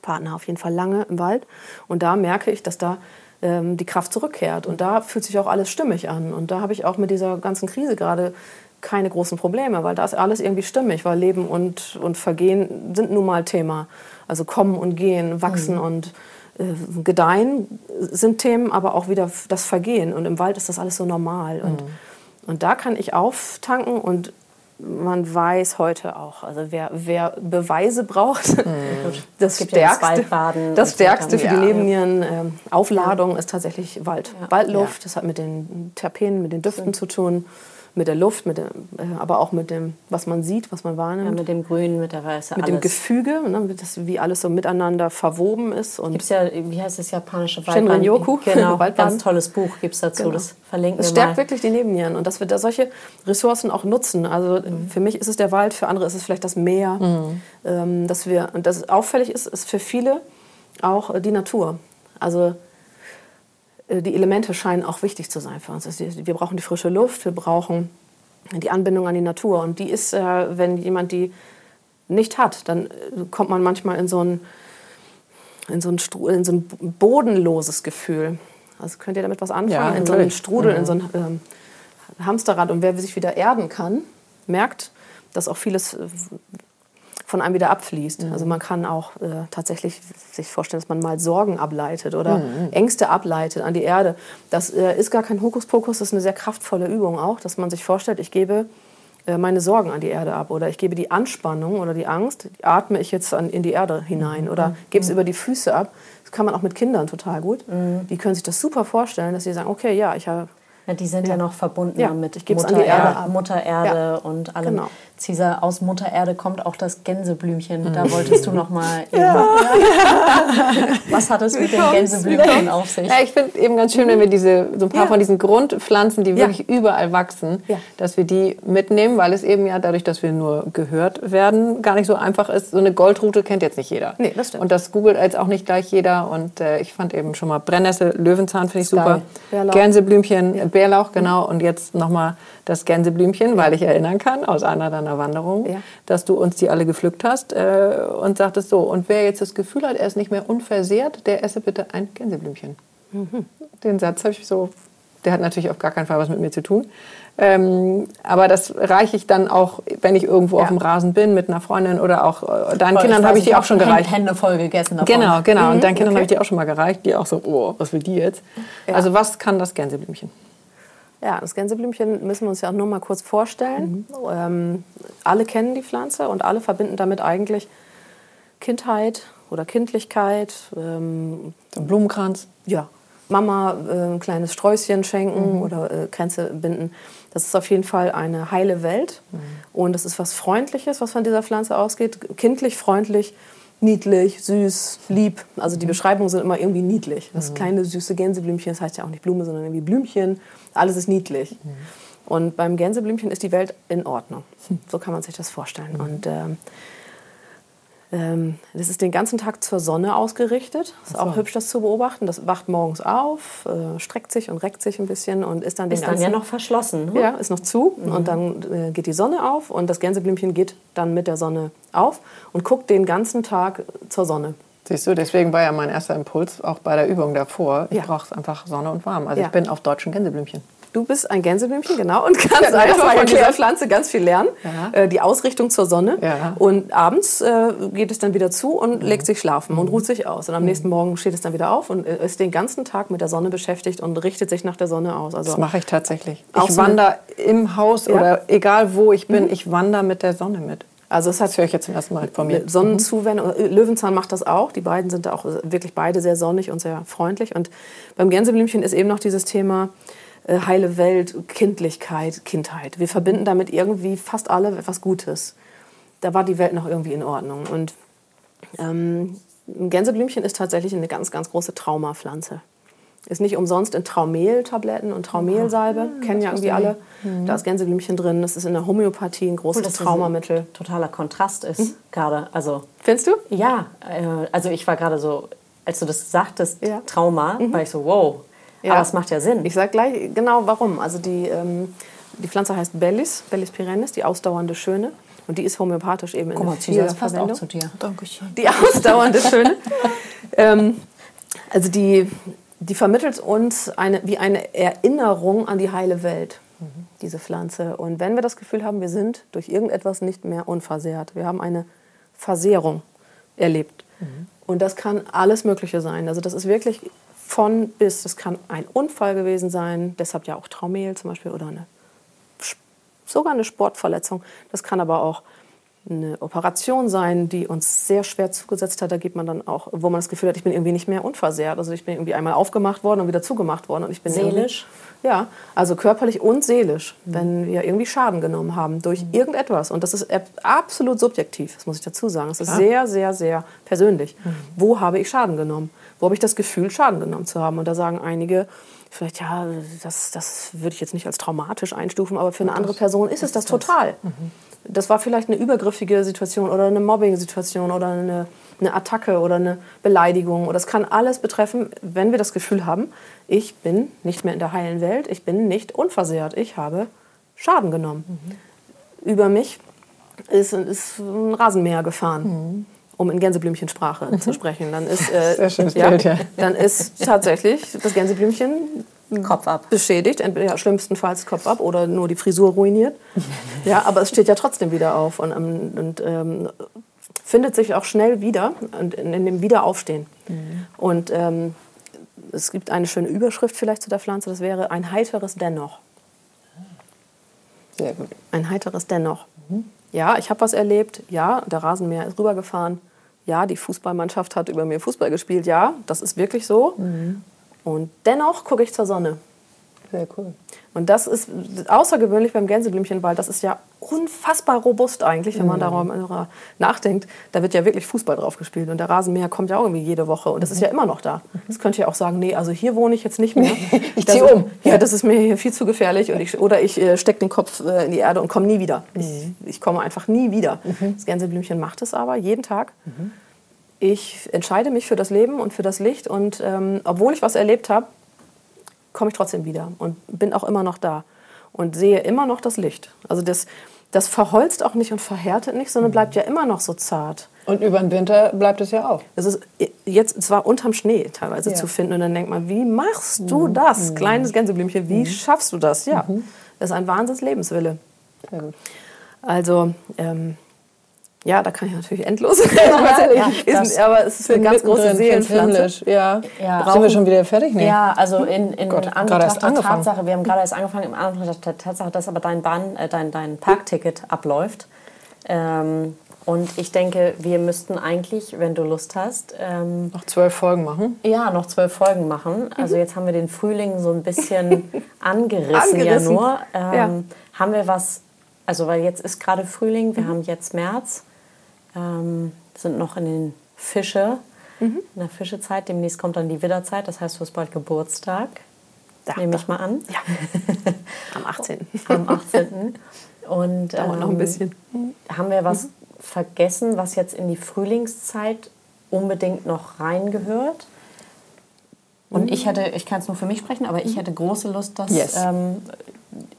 Partner auf jeden Fall lange im Wald. Und da merke ich, dass da ähm, die Kraft zurückkehrt. Und da fühlt sich auch alles stimmig an. Und da habe ich auch mit dieser ganzen Krise gerade keine großen Probleme, weil da ist alles irgendwie stimmig, weil Leben und, und Vergehen sind nun mal Thema. Also kommen und gehen, wachsen mhm. und äh, gedeihen sind Themen, aber auch wieder das Vergehen. Und im Wald ist das alles so normal. Und mhm. Und da kann ich auftanken und man weiß heute auch, also wer, wer Beweise braucht, mhm. das, Stärkste, das Stärkste für die Nebennierenaufladung äh, ist tatsächlich Wald. Ja. Waldluft, das hat mit den Terpenen, mit den Düften zu tun mit der Luft, mit dem, äh, aber auch mit dem, was man sieht, was man wahrnimmt. Ja, mit dem Grün, mit der Weiße, Mit alles. dem Gefüge, ne, das, wie alles so miteinander verwoben ist. Gibt es ja, wie heißt das japanische Waldbahn? Shinrin-yoku. Genau, ganz tolles Buch gibt es dazu, genau. das verlinken Es stärkt wirklich die Nebennieren und dass wir da solche Ressourcen auch nutzen. Also mhm. für mich ist es der Wald, für andere ist es vielleicht das Meer. Mhm. Ähm, dass wir, und das auffällig ist, ist für viele auch äh, die Natur. Also äh, die Elemente scheinen auch wichtig zu sein für uns. Also wir brauchen die frische Luft, wir brauchen die Anbindung an die Natur. Und die ist, äh, wenn jemand die nicht hat, dann äh, kommt man manchmal in so ein, in so ein, in so ein bodenloses Gefühl. Also könnt ihr damit was anfangen? Ja, in so einen Strudel, mhm. in so ein ähm, Hamsterrad. Und wer sich wieder erden kann, merkt, dass auch vieles von einem wieder abfließt. Mhm. Also man kann auch äh, tatsächlich sich vorstellen, dass man mal Sorgen ableitet oder mhm. Ängste ableitet an die Erde. Das äh, ist gar kein Hokuspokus, das ist eine sehr kraftvolle Übung auch, dass man sich vorstellt, ich gebe äh, meine Sorgen an die Erde ab oder ich gebe die Anspannung oder die Angst, die atme ich jetzt an, in die Erde hinein mhm. oder gebe es mhm. über die Füße ab. Das kann man auch mit Kindern total gut. Mhm. Die können sich das super vorstellen, dass sie sagen, okay, ja, ich habe ja, die sind ja, ja noch verbunden ja, mit Mutter Erde, Mutter Erde ja. und allem. Genau. Cesar, aus Mutter Erde kommt auch das Gänseblümchen. Mhm. Da wolltest du noch mal. Ja. Was hat es mit dem Gänseblümchen auf sich? Ja, ich finde eben ganz schön, wenn wir diese so ein paar von diesen Grundpflanzen, die wirklich überall wachsen, dass wir die mitnehmen, weil es eben ja dadurch, dass wir nur gehört werden, gar nicht so einfach ist. So eine Goldrute kennt jetzt nicht jeder. Nee, das stimmt. Und das googelt als auch nicht gleich jeder. Und äh, ich fand eben schon mal Brennnessel, Löwenzahn finde ich super. Gänseblümchen, Bärlauch, genau. Und jetzt nochmal das Gänseblümchen, weil ich erinnern kann aus einer deiner Wanderungen, ja. dass du uns die alle gepflückt hast äh, und sagtest so, und wer jetzt das Gefühl hat, er ist nicht mehr unversehrt, der esse bitte ein Gänseblümchen. Mhm. Den Satz habe ich so, Der hat natürlich auf gar keinen Fall was mit mir zu tun. Ähm, aber das reiche ich dann auch, wenn ich irgendwo Ja. auf dem Rasen bin mit einer Freundin oder auch äh, deinen Voll, Kindern habe ich die auch schon gereicht. Hände voll gegessen davon. Genau, genau. Und deinen Kindern okay. habe ich die auch schon mal gereicht. Die auch so, oh, was will die jetzt? Also was kann das Gänseblümchen? Ja, das Gänseblümchen müssen wir uns ja auch nur mal kurz vorstellen. Ähm, alle kennen die Pflanze und alle verbinden damit eigentlich Kindheit oder Kindlichkeit. Ähm, Blumenkranz. ja, Mama äh, ein kleines Sträußchen schenken oder äh, Kränze binden. Das ist auf jeden Fall eine heile Welt. Und das ist was Freundliches, was von dieser Pflanze ausgeht. Kindlich, freundlich, niedlich, süß, lieb. Also die Beschreibungen sind immer irgendwie niedlich. Das kleine, süße Gänseblümchen, das heißt ja auch nicht Blume, sondern irgendwie Blümchen. Alles ist niedlich. Und beim Gänseblümchen ist die Welt in Ordnung. So kann man sich das vorstellen. Und ähm, das ist den ganzen Tag zur Sonne ausgerichtet. Ist auch hübsch, das zu beobachten. Das wacht morgens auf, äh, streckt sich und reckt sich ein bisschen und ist dann den Ist dann ganzen ja noch verschlossen. Ne? ja, ist noch zu und dann äh, geht die Sonne auf und das Gänseblümchen geht dann mit der Sonne auf und guckt den ganzen Tag zur Sonne. Siehst du, deswegen war ja mein erster Impuls auch bei der Übung davor. Ich Ja. brauche einfach Sonne und warm. Also Ja. ich bin auf deutschen Gänseblümchen. Du bist ein Gänseblümchen, genau, und kannst das einfach von dieser. Pflanze ganz viel lernen. Ja. Äh, die Ausrichtung zur Sonne. Ja. Und abends äh, geht es dann wieder zu und Mhm. legt sich schlafen und ruht sich aus. Und am nächsten Morgen steht es dann wieder auf und äh, ist den ganzen Tag mit der Sonne beschäftigt und richtet sich nach der Sonne aus. Also Das mache ich tatsächlich. Auch Ich wandere im Haus Ja. Mhm. oder egal wo ich bin, ich wandere mit der Sonne mit. Also es hat Das höre ich jetzt zum ersten Mal von mir. Sonnenzuwendung. Äh, Löwenzahn macht das auch. Die beiden sind da auch wirklich beide sehr sonnig und sehr freundlich. Und beim Gänseblümchen ist eben noch dieses Thema äh, heile Welt, Kindlichkeit, Kindheit. Wir verbinden damit irgendwie fast alle etwas Gutes. Da war die Welt noch irgendwie in Ordnung. Und ähm, ein Gänseblümchen ist tatsächlich eine ganz, ganz große Traumapflanze. Ist nicht umsonst in Traumehltabletten und Traumehlsalbe. Kennen ja irgendwie alle. Da ist Gänseblümchen drin. Das ist in der Homöopathie ein großes das Traumamittel. ein totaler Kontrast ist gerade. Also Findest du? ja, äh, also ich war gerade so, als du das sagtest, Ja. Trauma, war ich so, wow. Ja. Aber es macht ja Sinn. Ich sage gleich genau warum. Also die, ähm, die Pflanze heißt Bellis, Bellis perennis, die ausdauernde Schöne. Und die ist homöopathisch eben in vieler Verwendung. dir. Dankeschön. Die ausdauernde Schöne. ähm, also die, die vermittelt uns eine, wie eine Erinnerung an die heile Welt, diese Pflanze. Und wenn wir das Gefühl haben, wir sind durch irgendetwas nicht mehr unversehrt, wir haben eine Versehrung erlebt. Und das kann alles Mögliche sein. Also das ist wirklich von bis. Das kann ein Unfall gewesen sein, deshalb ja auch Traumehl zum Beispiel oder eine sogar eine Sportverletzung. Das kann aber auch eine Operation sein, die uns sehr schwer zugesetzt hat. Da geht man dann auch, wo man das Gefühl hat, ich bin irgendwie nicht mehr unversehrt. Also ich bin irgendwie einmal aufgemacht worden und wieder zugemacht worden. Und ich bin Seelisch? Ja, also körperlich und seelisch, wenn wir irgendwie Schaden genommen haben durch irgendetwas. Und das ist ab- absolut subjektiv, das muss ich dazu sagen. Es ist sehr, sehr, sehr persönlich. Wo habe ich Schaden genommen? Wo habe ich das Gefühl, Schaden genommen zu haben? Und da sagen einige, vielleicht, ja, das, das würde ich jetzt nicht als traumatisch einstufen, aber für eine andere Person ist es das total. Das war vielleicht eine übergriffige Situation oder eine Mobbing-Situation oder eine, eine Attacke oder eine Beleidigung. Oder es kann alles betreffen, wenn wir das Gefühl haben, ich bin nicht mehr in der heilen Welt, ich bin nicht unversehrt, ich habe Schaden genommen. Über mich ist, ist ein Rasenmäher gefahren. Um in Gänseblümchensprache zu sprechen. Dann ist, äh, Sehr schönes Bild, ja. dann ist tatsächlich das Gänseblümchen Kopf ab. beschädigt, entweder schlimmstenfalls Kopf ab oder nur die Frisur ruiniert. Ja, aber es steht ja trotzdem wieder auf und, ähm, und ähm, findet sich auch schnell wieder und in, in dem Wiederaufstehen. Und ähm, es gibt eine schöne Überschrift vielleicht zu der Pflanze, das wäre ein heiteres Dennoch. Sehr gut. Ein heiteres Dennoch. Ja, ich habe was erlebt. Ja, der Rasenmäher ist rübergefahren. Ja, die Fußballmannschaft hat über mir Fußball gespielt. Ja, das ist wirklich so. Und dennoch gucke ich zur Sonne. Sehr cool. Und das ist außergewöhnlich beim Gänseblümchen, weil das ist ja unfassbar robust eigentlich, wenn man darüber nachdenkt. Da wird ja wirklich Fußball drauf gespielt und der Rasenmäher kommt ja auch irgendwie jede Woche und das ist ja immer noch da. Das könnte ja auch sagen, nee, also hier wohne ich jetzt nicht mehr. Ich Das zieh ist- um. Ja, das ist mir hier viel zu gefährlich und ich, oder ich äh, stecke den Kopf äh, in die Erde und komme nie wieder. Ich, ich komme einfach nie wieder. Das Gänseblümchen macht es aber jeden Tag. Ich entscheide mich für das Leben und für das Licht und ähm, obwohl ich was erlebt habe, komme ich trotzdem wieder und bin auch immer noch da und sehe immer noch das Licht. Also das, das verholzt auch nicht und verhärtet nicht, sondern bleibt ja immer noch so zart. Und über den Winter bleibt es ja auch. Es ist jetzt zwar unterm Schnee teilweise Ja. zu finden und dann denkt man, wie machst du das, kleines Gänseblümchen, wie schaffst du das? Ja, das ist ein Wahnsinns Lebenswille. Also, ähm, ja, da kann ich natürlich endlos reden. das- ist, aber es ist eine ganz große Seelenpflanze. Ja. Ja. Sind wir schon wieder fertig? Nee. Ja, also in, in Gott, Anbetracht gerade erst der angefangen. Tatsache, wir haben gerade erst angefangen, im Anbetracht der Tatsache, dass aber dein, Bahn, äh, dein, dein Parkticket abläuft. Ähm, und ich denke, wir müssten eigentlich, wenn du Lust hast, ähm, Noch zwölf Folgen machen. ja, noch zwölf Folgen machen. Also jetzt haben wir den Frühling so ein bisschen angerissen, ja Angerissen. nur. Ähm, Ja. Haben wir was, also weil jetzt ist gerade Frühling, wir haben jetzt März, ähm, sind noch in den Fische, in der Fischezeit. Demnächst kommt dann die Widderzeit, das heißt, du hast bald Geburtstag. Nehme ich mal an. Ja. Am 18. Am 18. Und Dauert noch ein ähm, bisschen. haben wir was vergessen, was jetzt in die Frühlingszeit unbedingt noch reingehört? Und ich hätte, ich kann es nur für mich sprechen, aber ich hätte große Lust, das Yes. ähm,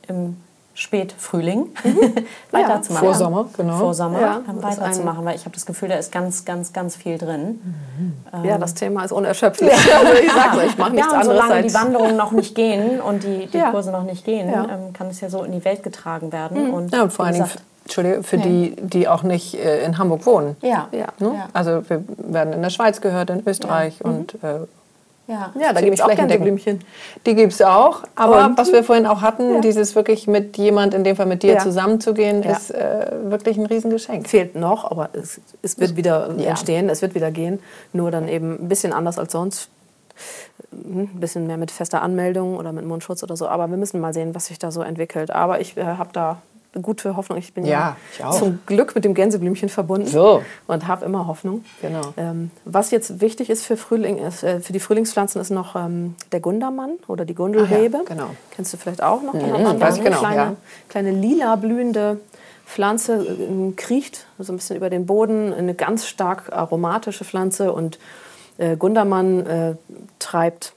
im Spätfrühling weiterzumachen. Vor Sommer, genau. Vor Sommer Ja, ähm, das ist weiterzumachen, weil ich habe das Gefühl, da ist ganz, ganz, ganz viel drin. Ja, das Thema ist unerschöpflich. Also ich sag's euch, ich mache nichts ja, und anderes solange die. Wanderungen noch nicht gehen und die, die Ja. Kurse noch nicht gehen, Ja. ähm, kann es ja so in die Welt getragen werden. Und, Ja, und vor allen Dingen, Entschuldige, für die, die auch nicht äh, in Hamburg wohnen. ja, Ja. Ne? Ja. Also wir werden in der Schweiz gehört, in Österreich und äh, ja. Ja, da gibt es auch. Gänseblümchen. Die gibt es auch. Aber Und? was wir vorhin auch hatten, Ja. dieses wirklich mit jemand, in dem Fall mit dir Ja. zusammenzugehen, Ja. ist äh, wirklich ein Riesengeschenk. Fehlt noch, aber es, es wird wieder Ja. entstehen, es wird wieder gehen. Nur dann eben ein bisschen anders als sonst. Hm, Ein bisschen mehr mit fester Anmeldung oder mit Mundschutz oder so. Aber wir müssen mal sehen, was sich da so entwickelt. Aber ich äh, habe da gute Hoffnung. Ich bin Ja, ja, ich zum Glück mit dem Gänseblümchen verbunden So. und habe immer Hoffnung. Genau. Ähm, was jetzt wichtig ist für, Frühling, ist, äh, für die Frühlingspflanzen, ist noch ähm, der Gundermann oder die Gundelrebe. Ah ja, genau. Kennst du vielleicht auch noch? Mhm, weiß ich genau, kleine, ja. kleine lila blühende Pflanze, äh, kriecht so ein bisschen über den Boden, eine ganz stark aromatische Pflanze und äh, Gundermann äh, treibt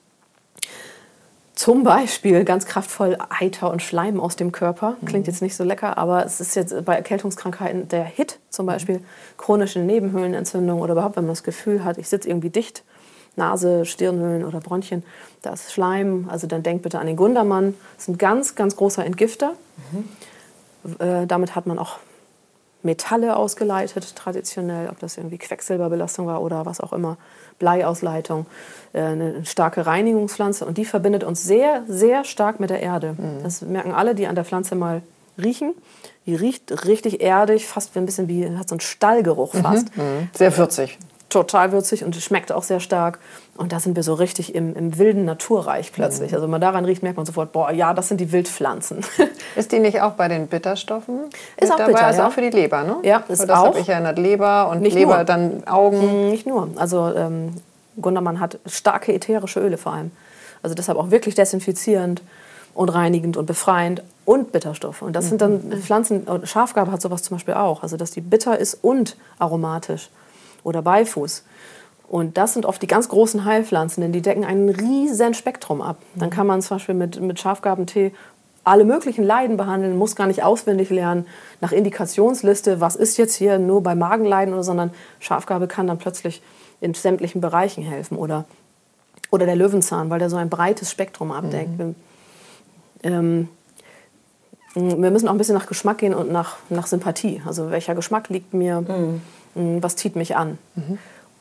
zum Beispiel ganz kraftvoll Eiter und Schleim aus dem Körper. Klingt jetzt nicht so lecker, aber es ist jetzt bei Erkältungskrankheiten der Hit zum Beispiel, chronische Nebenhöhlenentzündung oder überhaupt, wenn man das Gefühl hat, ich sitze irgendwie dicht, Nase, Stirnhöhlen oder Bronchien, da ist Schleim. Also dann denkt bitte an den Gundermann. Das ist ein ganz, ganz großer Entgifter. Äh, damit hat man auch Metalle ausgeleitet, traditionell, ob das irgendwie Quecksilberbelastung war oder was auch immer, Bleiausleitung, äh, eine starke Reinigungspflanze und die verbindet uns sehr, sehr stark mit der Erde. Das merken alle, die an der Pflanze mal riechen. Die riecht richtig erdig, fast wie ein bisschen wie, hat so einen Stallgeruch fast. Mhm. Sehr würzig. Total würzig und schmeckt auch sehr stark. Und da sind wir so richtig im, im wilden Naturreich plötzlich. Also wenn man daran riecht, merkt man sofort, boah, ja, das sind die Wildpflanzen. Ist die nicht auch bei den Bitterstoffen? Ist auch dabei? bitter, Ist ja. auch für die Leber, ne? Ja, ist das auch. habe ich erinnert. Leber und Nicht Leber nur. dann Augen. Mm, Nicht nur. Also ähm, Gundermann hat starke ätherische Öle vor allem. Also deshalb auch wirklich desinfizierend und reinigend und befreiend und Bitterstoffe. Und das sind dann Pflanzen, und Schafgarbe hat sowas zum Beispiel auch. Also dass die bitter ist und aromatisch oder Beifuß. Und das sind oft die ganz großen Heilpflanzen, denn die decken ein riesen Spektrum ab. Dann kann man zum Beispiel mit, mit Schafgarbentee alle möglichen Leiden behandeln, muss gar nicht auswendig lernen, nach Indikationsliste, was ist jetzt hier nur bei Magenleiden oder, sondern Schafgarbe kann dann plötzlich in sämtlichen Bereichen helfen. Oder, oder der Löwenzahn, weil der so ein breites Spektrum abdeckt. Wir, ähm, wir müssen auch ein bisschen nach Geschmack gehen und nach, nach Sympathie. Also welcher Geschmack liegt mir, mh, was zieht mich an.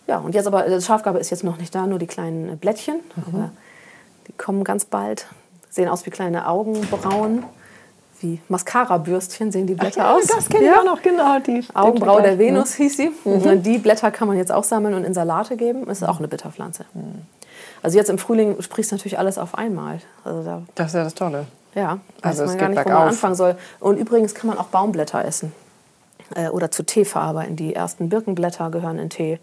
Ja, und jetzt aber, das Schafgarbe ist jetzt noch nicht da, nur die kleinen äh, Blättchen. Aber die kommen ganz bald. Sehen aus wie kleine Augenbrauen. Wie Mascara-Bürstchen sehen die Blätter aus. das kenne ich auch noch, genau. Die Augenbraue der. Venus hieß sie. Und die Blätter kann man jetzt auch sammeln und in Salate geben. Ist auch eine Bitterpflanze. Also jetzt im Frühling sprießt natürlich alles auf einmal. Also da, Das ist ja das Tolle. ja, Also weiß es man gar geht nicht, wo man anfangen soll. Und übrigens kann man auch Baumblätter essen. Äh, oder zu Tee verarbeiten. Die ersten Birkenblätter gehören in Tee.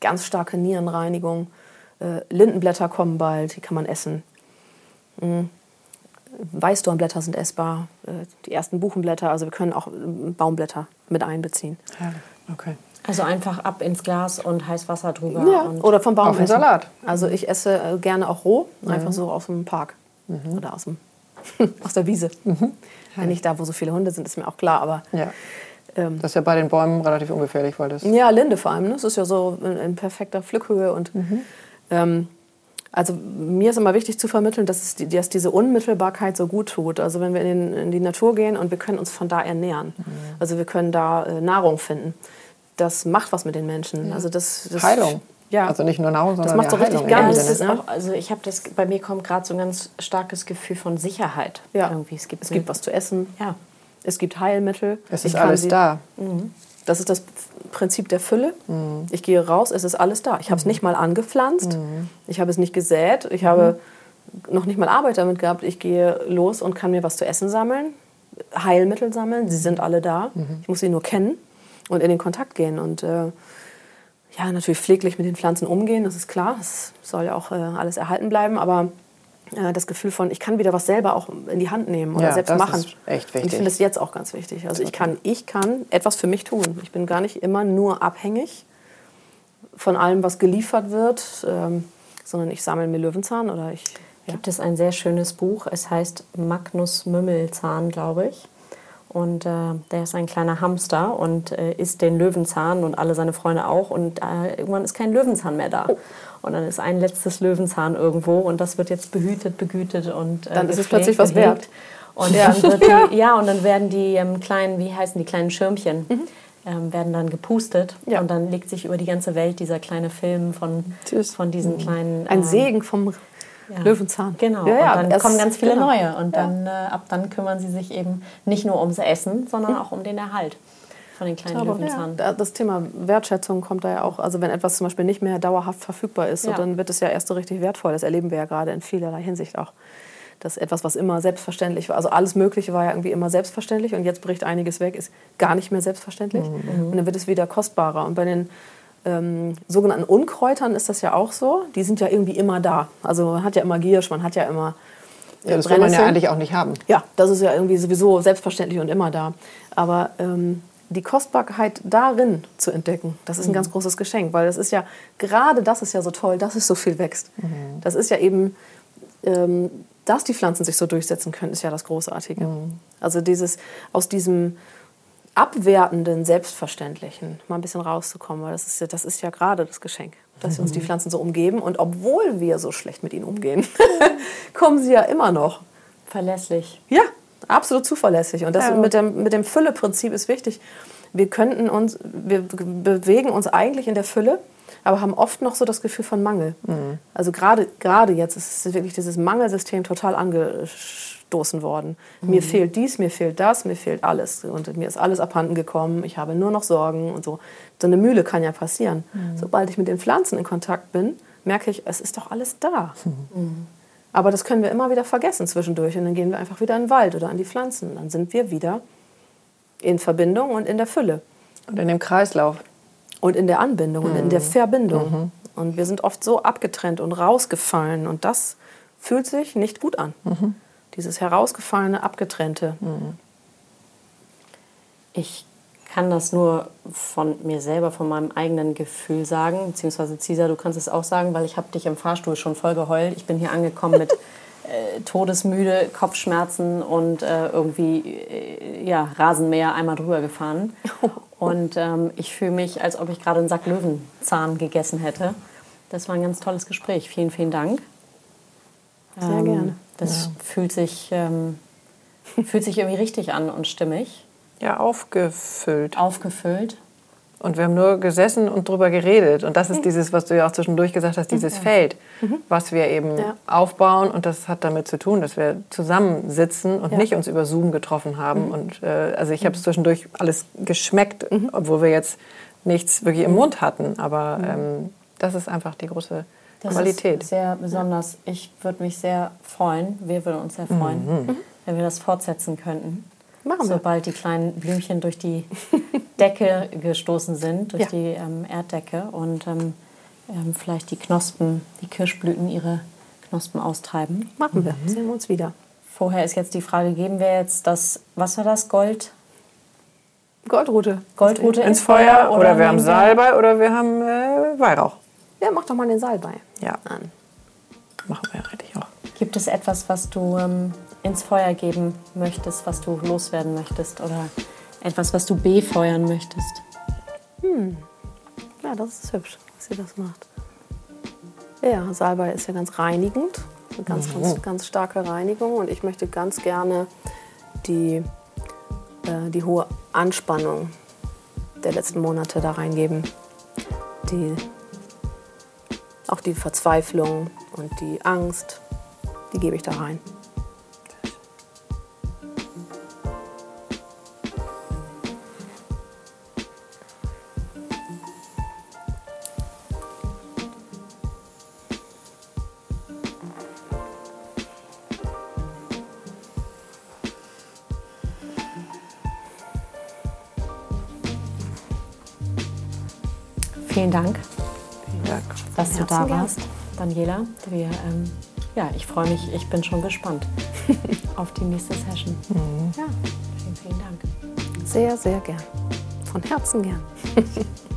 Ganz starke Nierenreinigung. Äh, Lindenblätter kommen bald, die kann man essen. Mm. Weißdornblätter sind essbar. Äh, die ersten Buchenblätter, also wir können auch ähm, Baumblätter mit einbeziehen. Okay. Also einfach ab ins Glas und heiß Wasser drüber. Ja, und oder vom Baum Auf den essen. Salat. Also ich esse äh, gerne auch roh, einfach so aus dem Park oder aus, dem, aus der Wiese. Ja, nicht da, wo so viele Hunde sind, ist mir auch klar, aber Ja. Ähm, Das ist ja bei den Bäumen relativ ungefährlich, weil das. ja, Linde vor allem. Ne? Das ist ja so in, in perfekter Pflückhöhe. Und, ähm, also mir ist immer wichtig zu vermitteln, dass, es die, dass diese Unmittelbarkeit so gut tut. Also wenn wir in, den, in die Natur gehen und wir können uns von da ernähren. Also wir können da äh, Nahrung finden. Das macht was mit den Menschen. Also das, das Heilung. Ja. Also nicht nur Nahrung, sondern macht ja so richtig Heilung gar dem Ja, das auch, also ich habe das, bei mir kommt gerade so ein ganz starkes Gefühl von Sicherheit. Ja. Irgendwie. Es gibt, Es gibt was zu essen. Ja. Es gibt Heilmittel. Es ist alles sie- da. Das ist das Prinzip der Fülle. Mhm. Ich gehe raus, es ist alles da. Ich habe es nicht mal angepflanzt, Mhm. ich habe es nicht gesät, ich habe noch nicht mal Arbeit damit gehabt. Ich gehe los und kann mir was zu essen sammeln, Heilmittel sammeln, sie sind alle da. Mhm. Ich muss sie nur kennen und in den Kontakt gehen. Und äh, ja, natürlich pfleglich mit den Pflanzen umgehen, das ist klar. Es soll ja auch äh, alles erhalten bleiben, aber das Gefühl von, ich kann wieder was selber auch in die Hand nehmen oder Ja, selbst das machen. ist echt Und wichtig. ich finde es jetzt auch ganz wichtig. Also ich kann, ich kann etwas für mich tun. Ich bin gar nicht immer nur abhängig von allem, was geliefert wird, ähm, sondern ich sammle mir Löwenzahn oder ich. Ja. gibt es ein sehr schönes Buch. Es heißt Magnus Mümmelzahn, glaube ich. Und äh, der ist ein kleiner Hamster und äh, isst den Löwenzahn und alle seine Freunde auch. Und äh, irgendwann ist kein Löwenzahn mehr da. Und dann ist ein letztes Löwenzahn irgendwo und das wird jetzt behütet, begütet und äh, Dann ist es plötzlich was gehegt. wert. Und dann wird die, ja, und dann werden die ähm, kleinen, wie heißen die kleinen Schirmchen, ähm, werden dann gepustet. Mhm. Ja. Und dann legt sich über die ganze Welt dieser kleine Film von, von diesen kleinen. Ein ähm, Segen vom ja. Löwenzahn. Genau, Ja, ja, und dann kommen ganz viele genau. neue. Und dann, äh, ab dann kümmern sie sich eben nicht nur ums Essen, sondern auch um den Erhalt von den kleinen ja, Löwenzahn. da- das Thema Wertschätzung kommt da ja auch. Also wenn etwas zum Beispiel nicht mehr dauerhaft verfügbar ist, so, dann wird es ja erst so richtig wertvoll. Das erleben wir ja gerade in vielerlei Hinsicht auch. Das etwas, was immer selbstverständlich war. Also alles Mögliche war ja irgendwie immer selbstverständlich und jetzt bricht einiges weg, ist gar nicht mehr selbstverständlich. Und dann wird es wieder kostbarer. Und bei den ähm, sogenannten Unkräutern ist das ja auch so. Die sind ja irgendwie immer da. Also man hat ja immer Giersch, man hat ja immer äh, Ja, das will man ja Brennnessel. eigentlich auch nicht haben. Ja, das ist ja irgendwie sowieso selbstverständlich und immer da. Aber ähm, die Kostbarkeit darin zu entdecken, das ist ein ganz großes Geschenk, weil das ist ja, gerade das ist ja so toll, dass es so viel wächst. Das ist ja eben, ähm, dass die Pflanzen sich so durchsetzen können, ist ja das Großartige. Also dieses, aus diesem abwertenden, selbstverständlichen mal ein bisschen rauszukommen, weil das ist ja, das ist ja gerade das Geschenk, dass uns die Pflanzen so umgeben und obwohl wir so schlecht mit ihnen umgehen, kommen sie ja immer noch. Verlässlich. Ja, absolut zuverlässig. Und das Ja. mit dem, mit dem Fülle-Prinzip ist wichtig. Wir könnten uns, wir bewegen uns eigentlich in der Fülle, aber haben oft noch so das Gefühl von Mangel. Also gerade, gerade jetzt ist wirklich dieses Mangelsystem total angestoßen worden. Mir fehlt dies, mir fehlt das, mir fehlt alles. Und mir ist alles abhanden gekommen. Ich habe nur noch Sorgen und so. So eine Mühle kann ja passieren. Sobald ich mit den Pflanzen in Kontakt bin, merke ich, es ist doch alles da. Aber das können wir immer wieder vergessen zwischendurch. Und dann gehen wir einfach wieder in den Wald oder an die Pflanzen. Dann sind wir wieder in Verbindung und in der Fülle. Und in dem Kreislauf. Und in der Anbindung und in der Verbindung. Und wir sind oft so abgetrennt und rausgefallen. Und das fühlt sich nicht gut an. Dieses herausgefallene, abgetrennte. Ich kann das nur von mir selber, von meinem eigenen Gefühl sagen, beziehungsweise Cesar, du kannst es auch sagen, weil ich habe dich im Fahrstuhl schon voll geheult. Ich bin hier angekommen mit äh, todesmüde, Kopfschmerzen und äh, irgendwie äh, ja, Rasenmäher einmal drüber gefahren. Und ähm, ich fühle mich, als ob ich gerade einen Sack Löwenzahn gegessen hätte. Das war ein ganz tolles Gespräch. Vielen, vielen Dank. Sehr gerne. Das fühlt, sich, ähm, fühlt sich irgendwie richtig an und stimmig. Ja, aufgefüllt. Aufgefüllt. Und wir haben nur gesessen und drüber geredet. Und das ist dieses, was du ja auch zwischendurch gesagt hast, dieses Feld, was wir eben Ja. aufbauen. Und das hat damit zu tun, dass wir zusammensitzen und Ja. nicht uns über Zoom getroffen haben. Und äh, also ich habe es zwischendurch alles geschmeckt, obwohl wir jetzt nichts wirklich im Mund hatten. Aber ähm, das ist einfach die große Das Qualität. ist sehr besonders. Ich würde mich sehr freuen, wir würden uns sehr freuen, wenn wir das fortsetzen könnten. Machen wir. Sobald die kleinen Blümchen durch die Decke gestoßen sind, durch Ja. die ähm, Erddecke und ähm, ähm, vielleicht die Knospen, die Kirschblüten ihre Knospen austreiben. Machen wir. Sehen wir uns wieder. Vorher ist jetzt die Frage, geben wir jetzt das, was war das, Gold, Goldrute. Goldrute Ins Feuer oder, wir haben Salbei oder wir haben äh, Weihrauch. Ja, mach doch mal den Salbei Ja, an. machen wir eigentlich auch. Gibt es etwas, was du ähm, ins Feuer geben möchtest, was du loswerden möchtest? Oder Etwas, was du befeuern möchtest. Hm. Ja, das ist hübsch, dass sie das macht. Ja, Salbei ist ja ganz reinigend, eine ganz, mhm. ganz, ganz starke Reinigung und ich möchte ganz gerne die, äh, die hohe Anspannung der letzten Monate da reingeben. Die, auch die Verzweiflung und die Angst, die gebe ich da rein. Vielen Dank. Dass du da warst, Daniela. Wir, ähm, ja, ich freue mich, ich bin schon gespannt auf die nächste Session. Mhm. Ja, vielen, vielen Dank. Sehr, sehr gern. Von Herzen gern.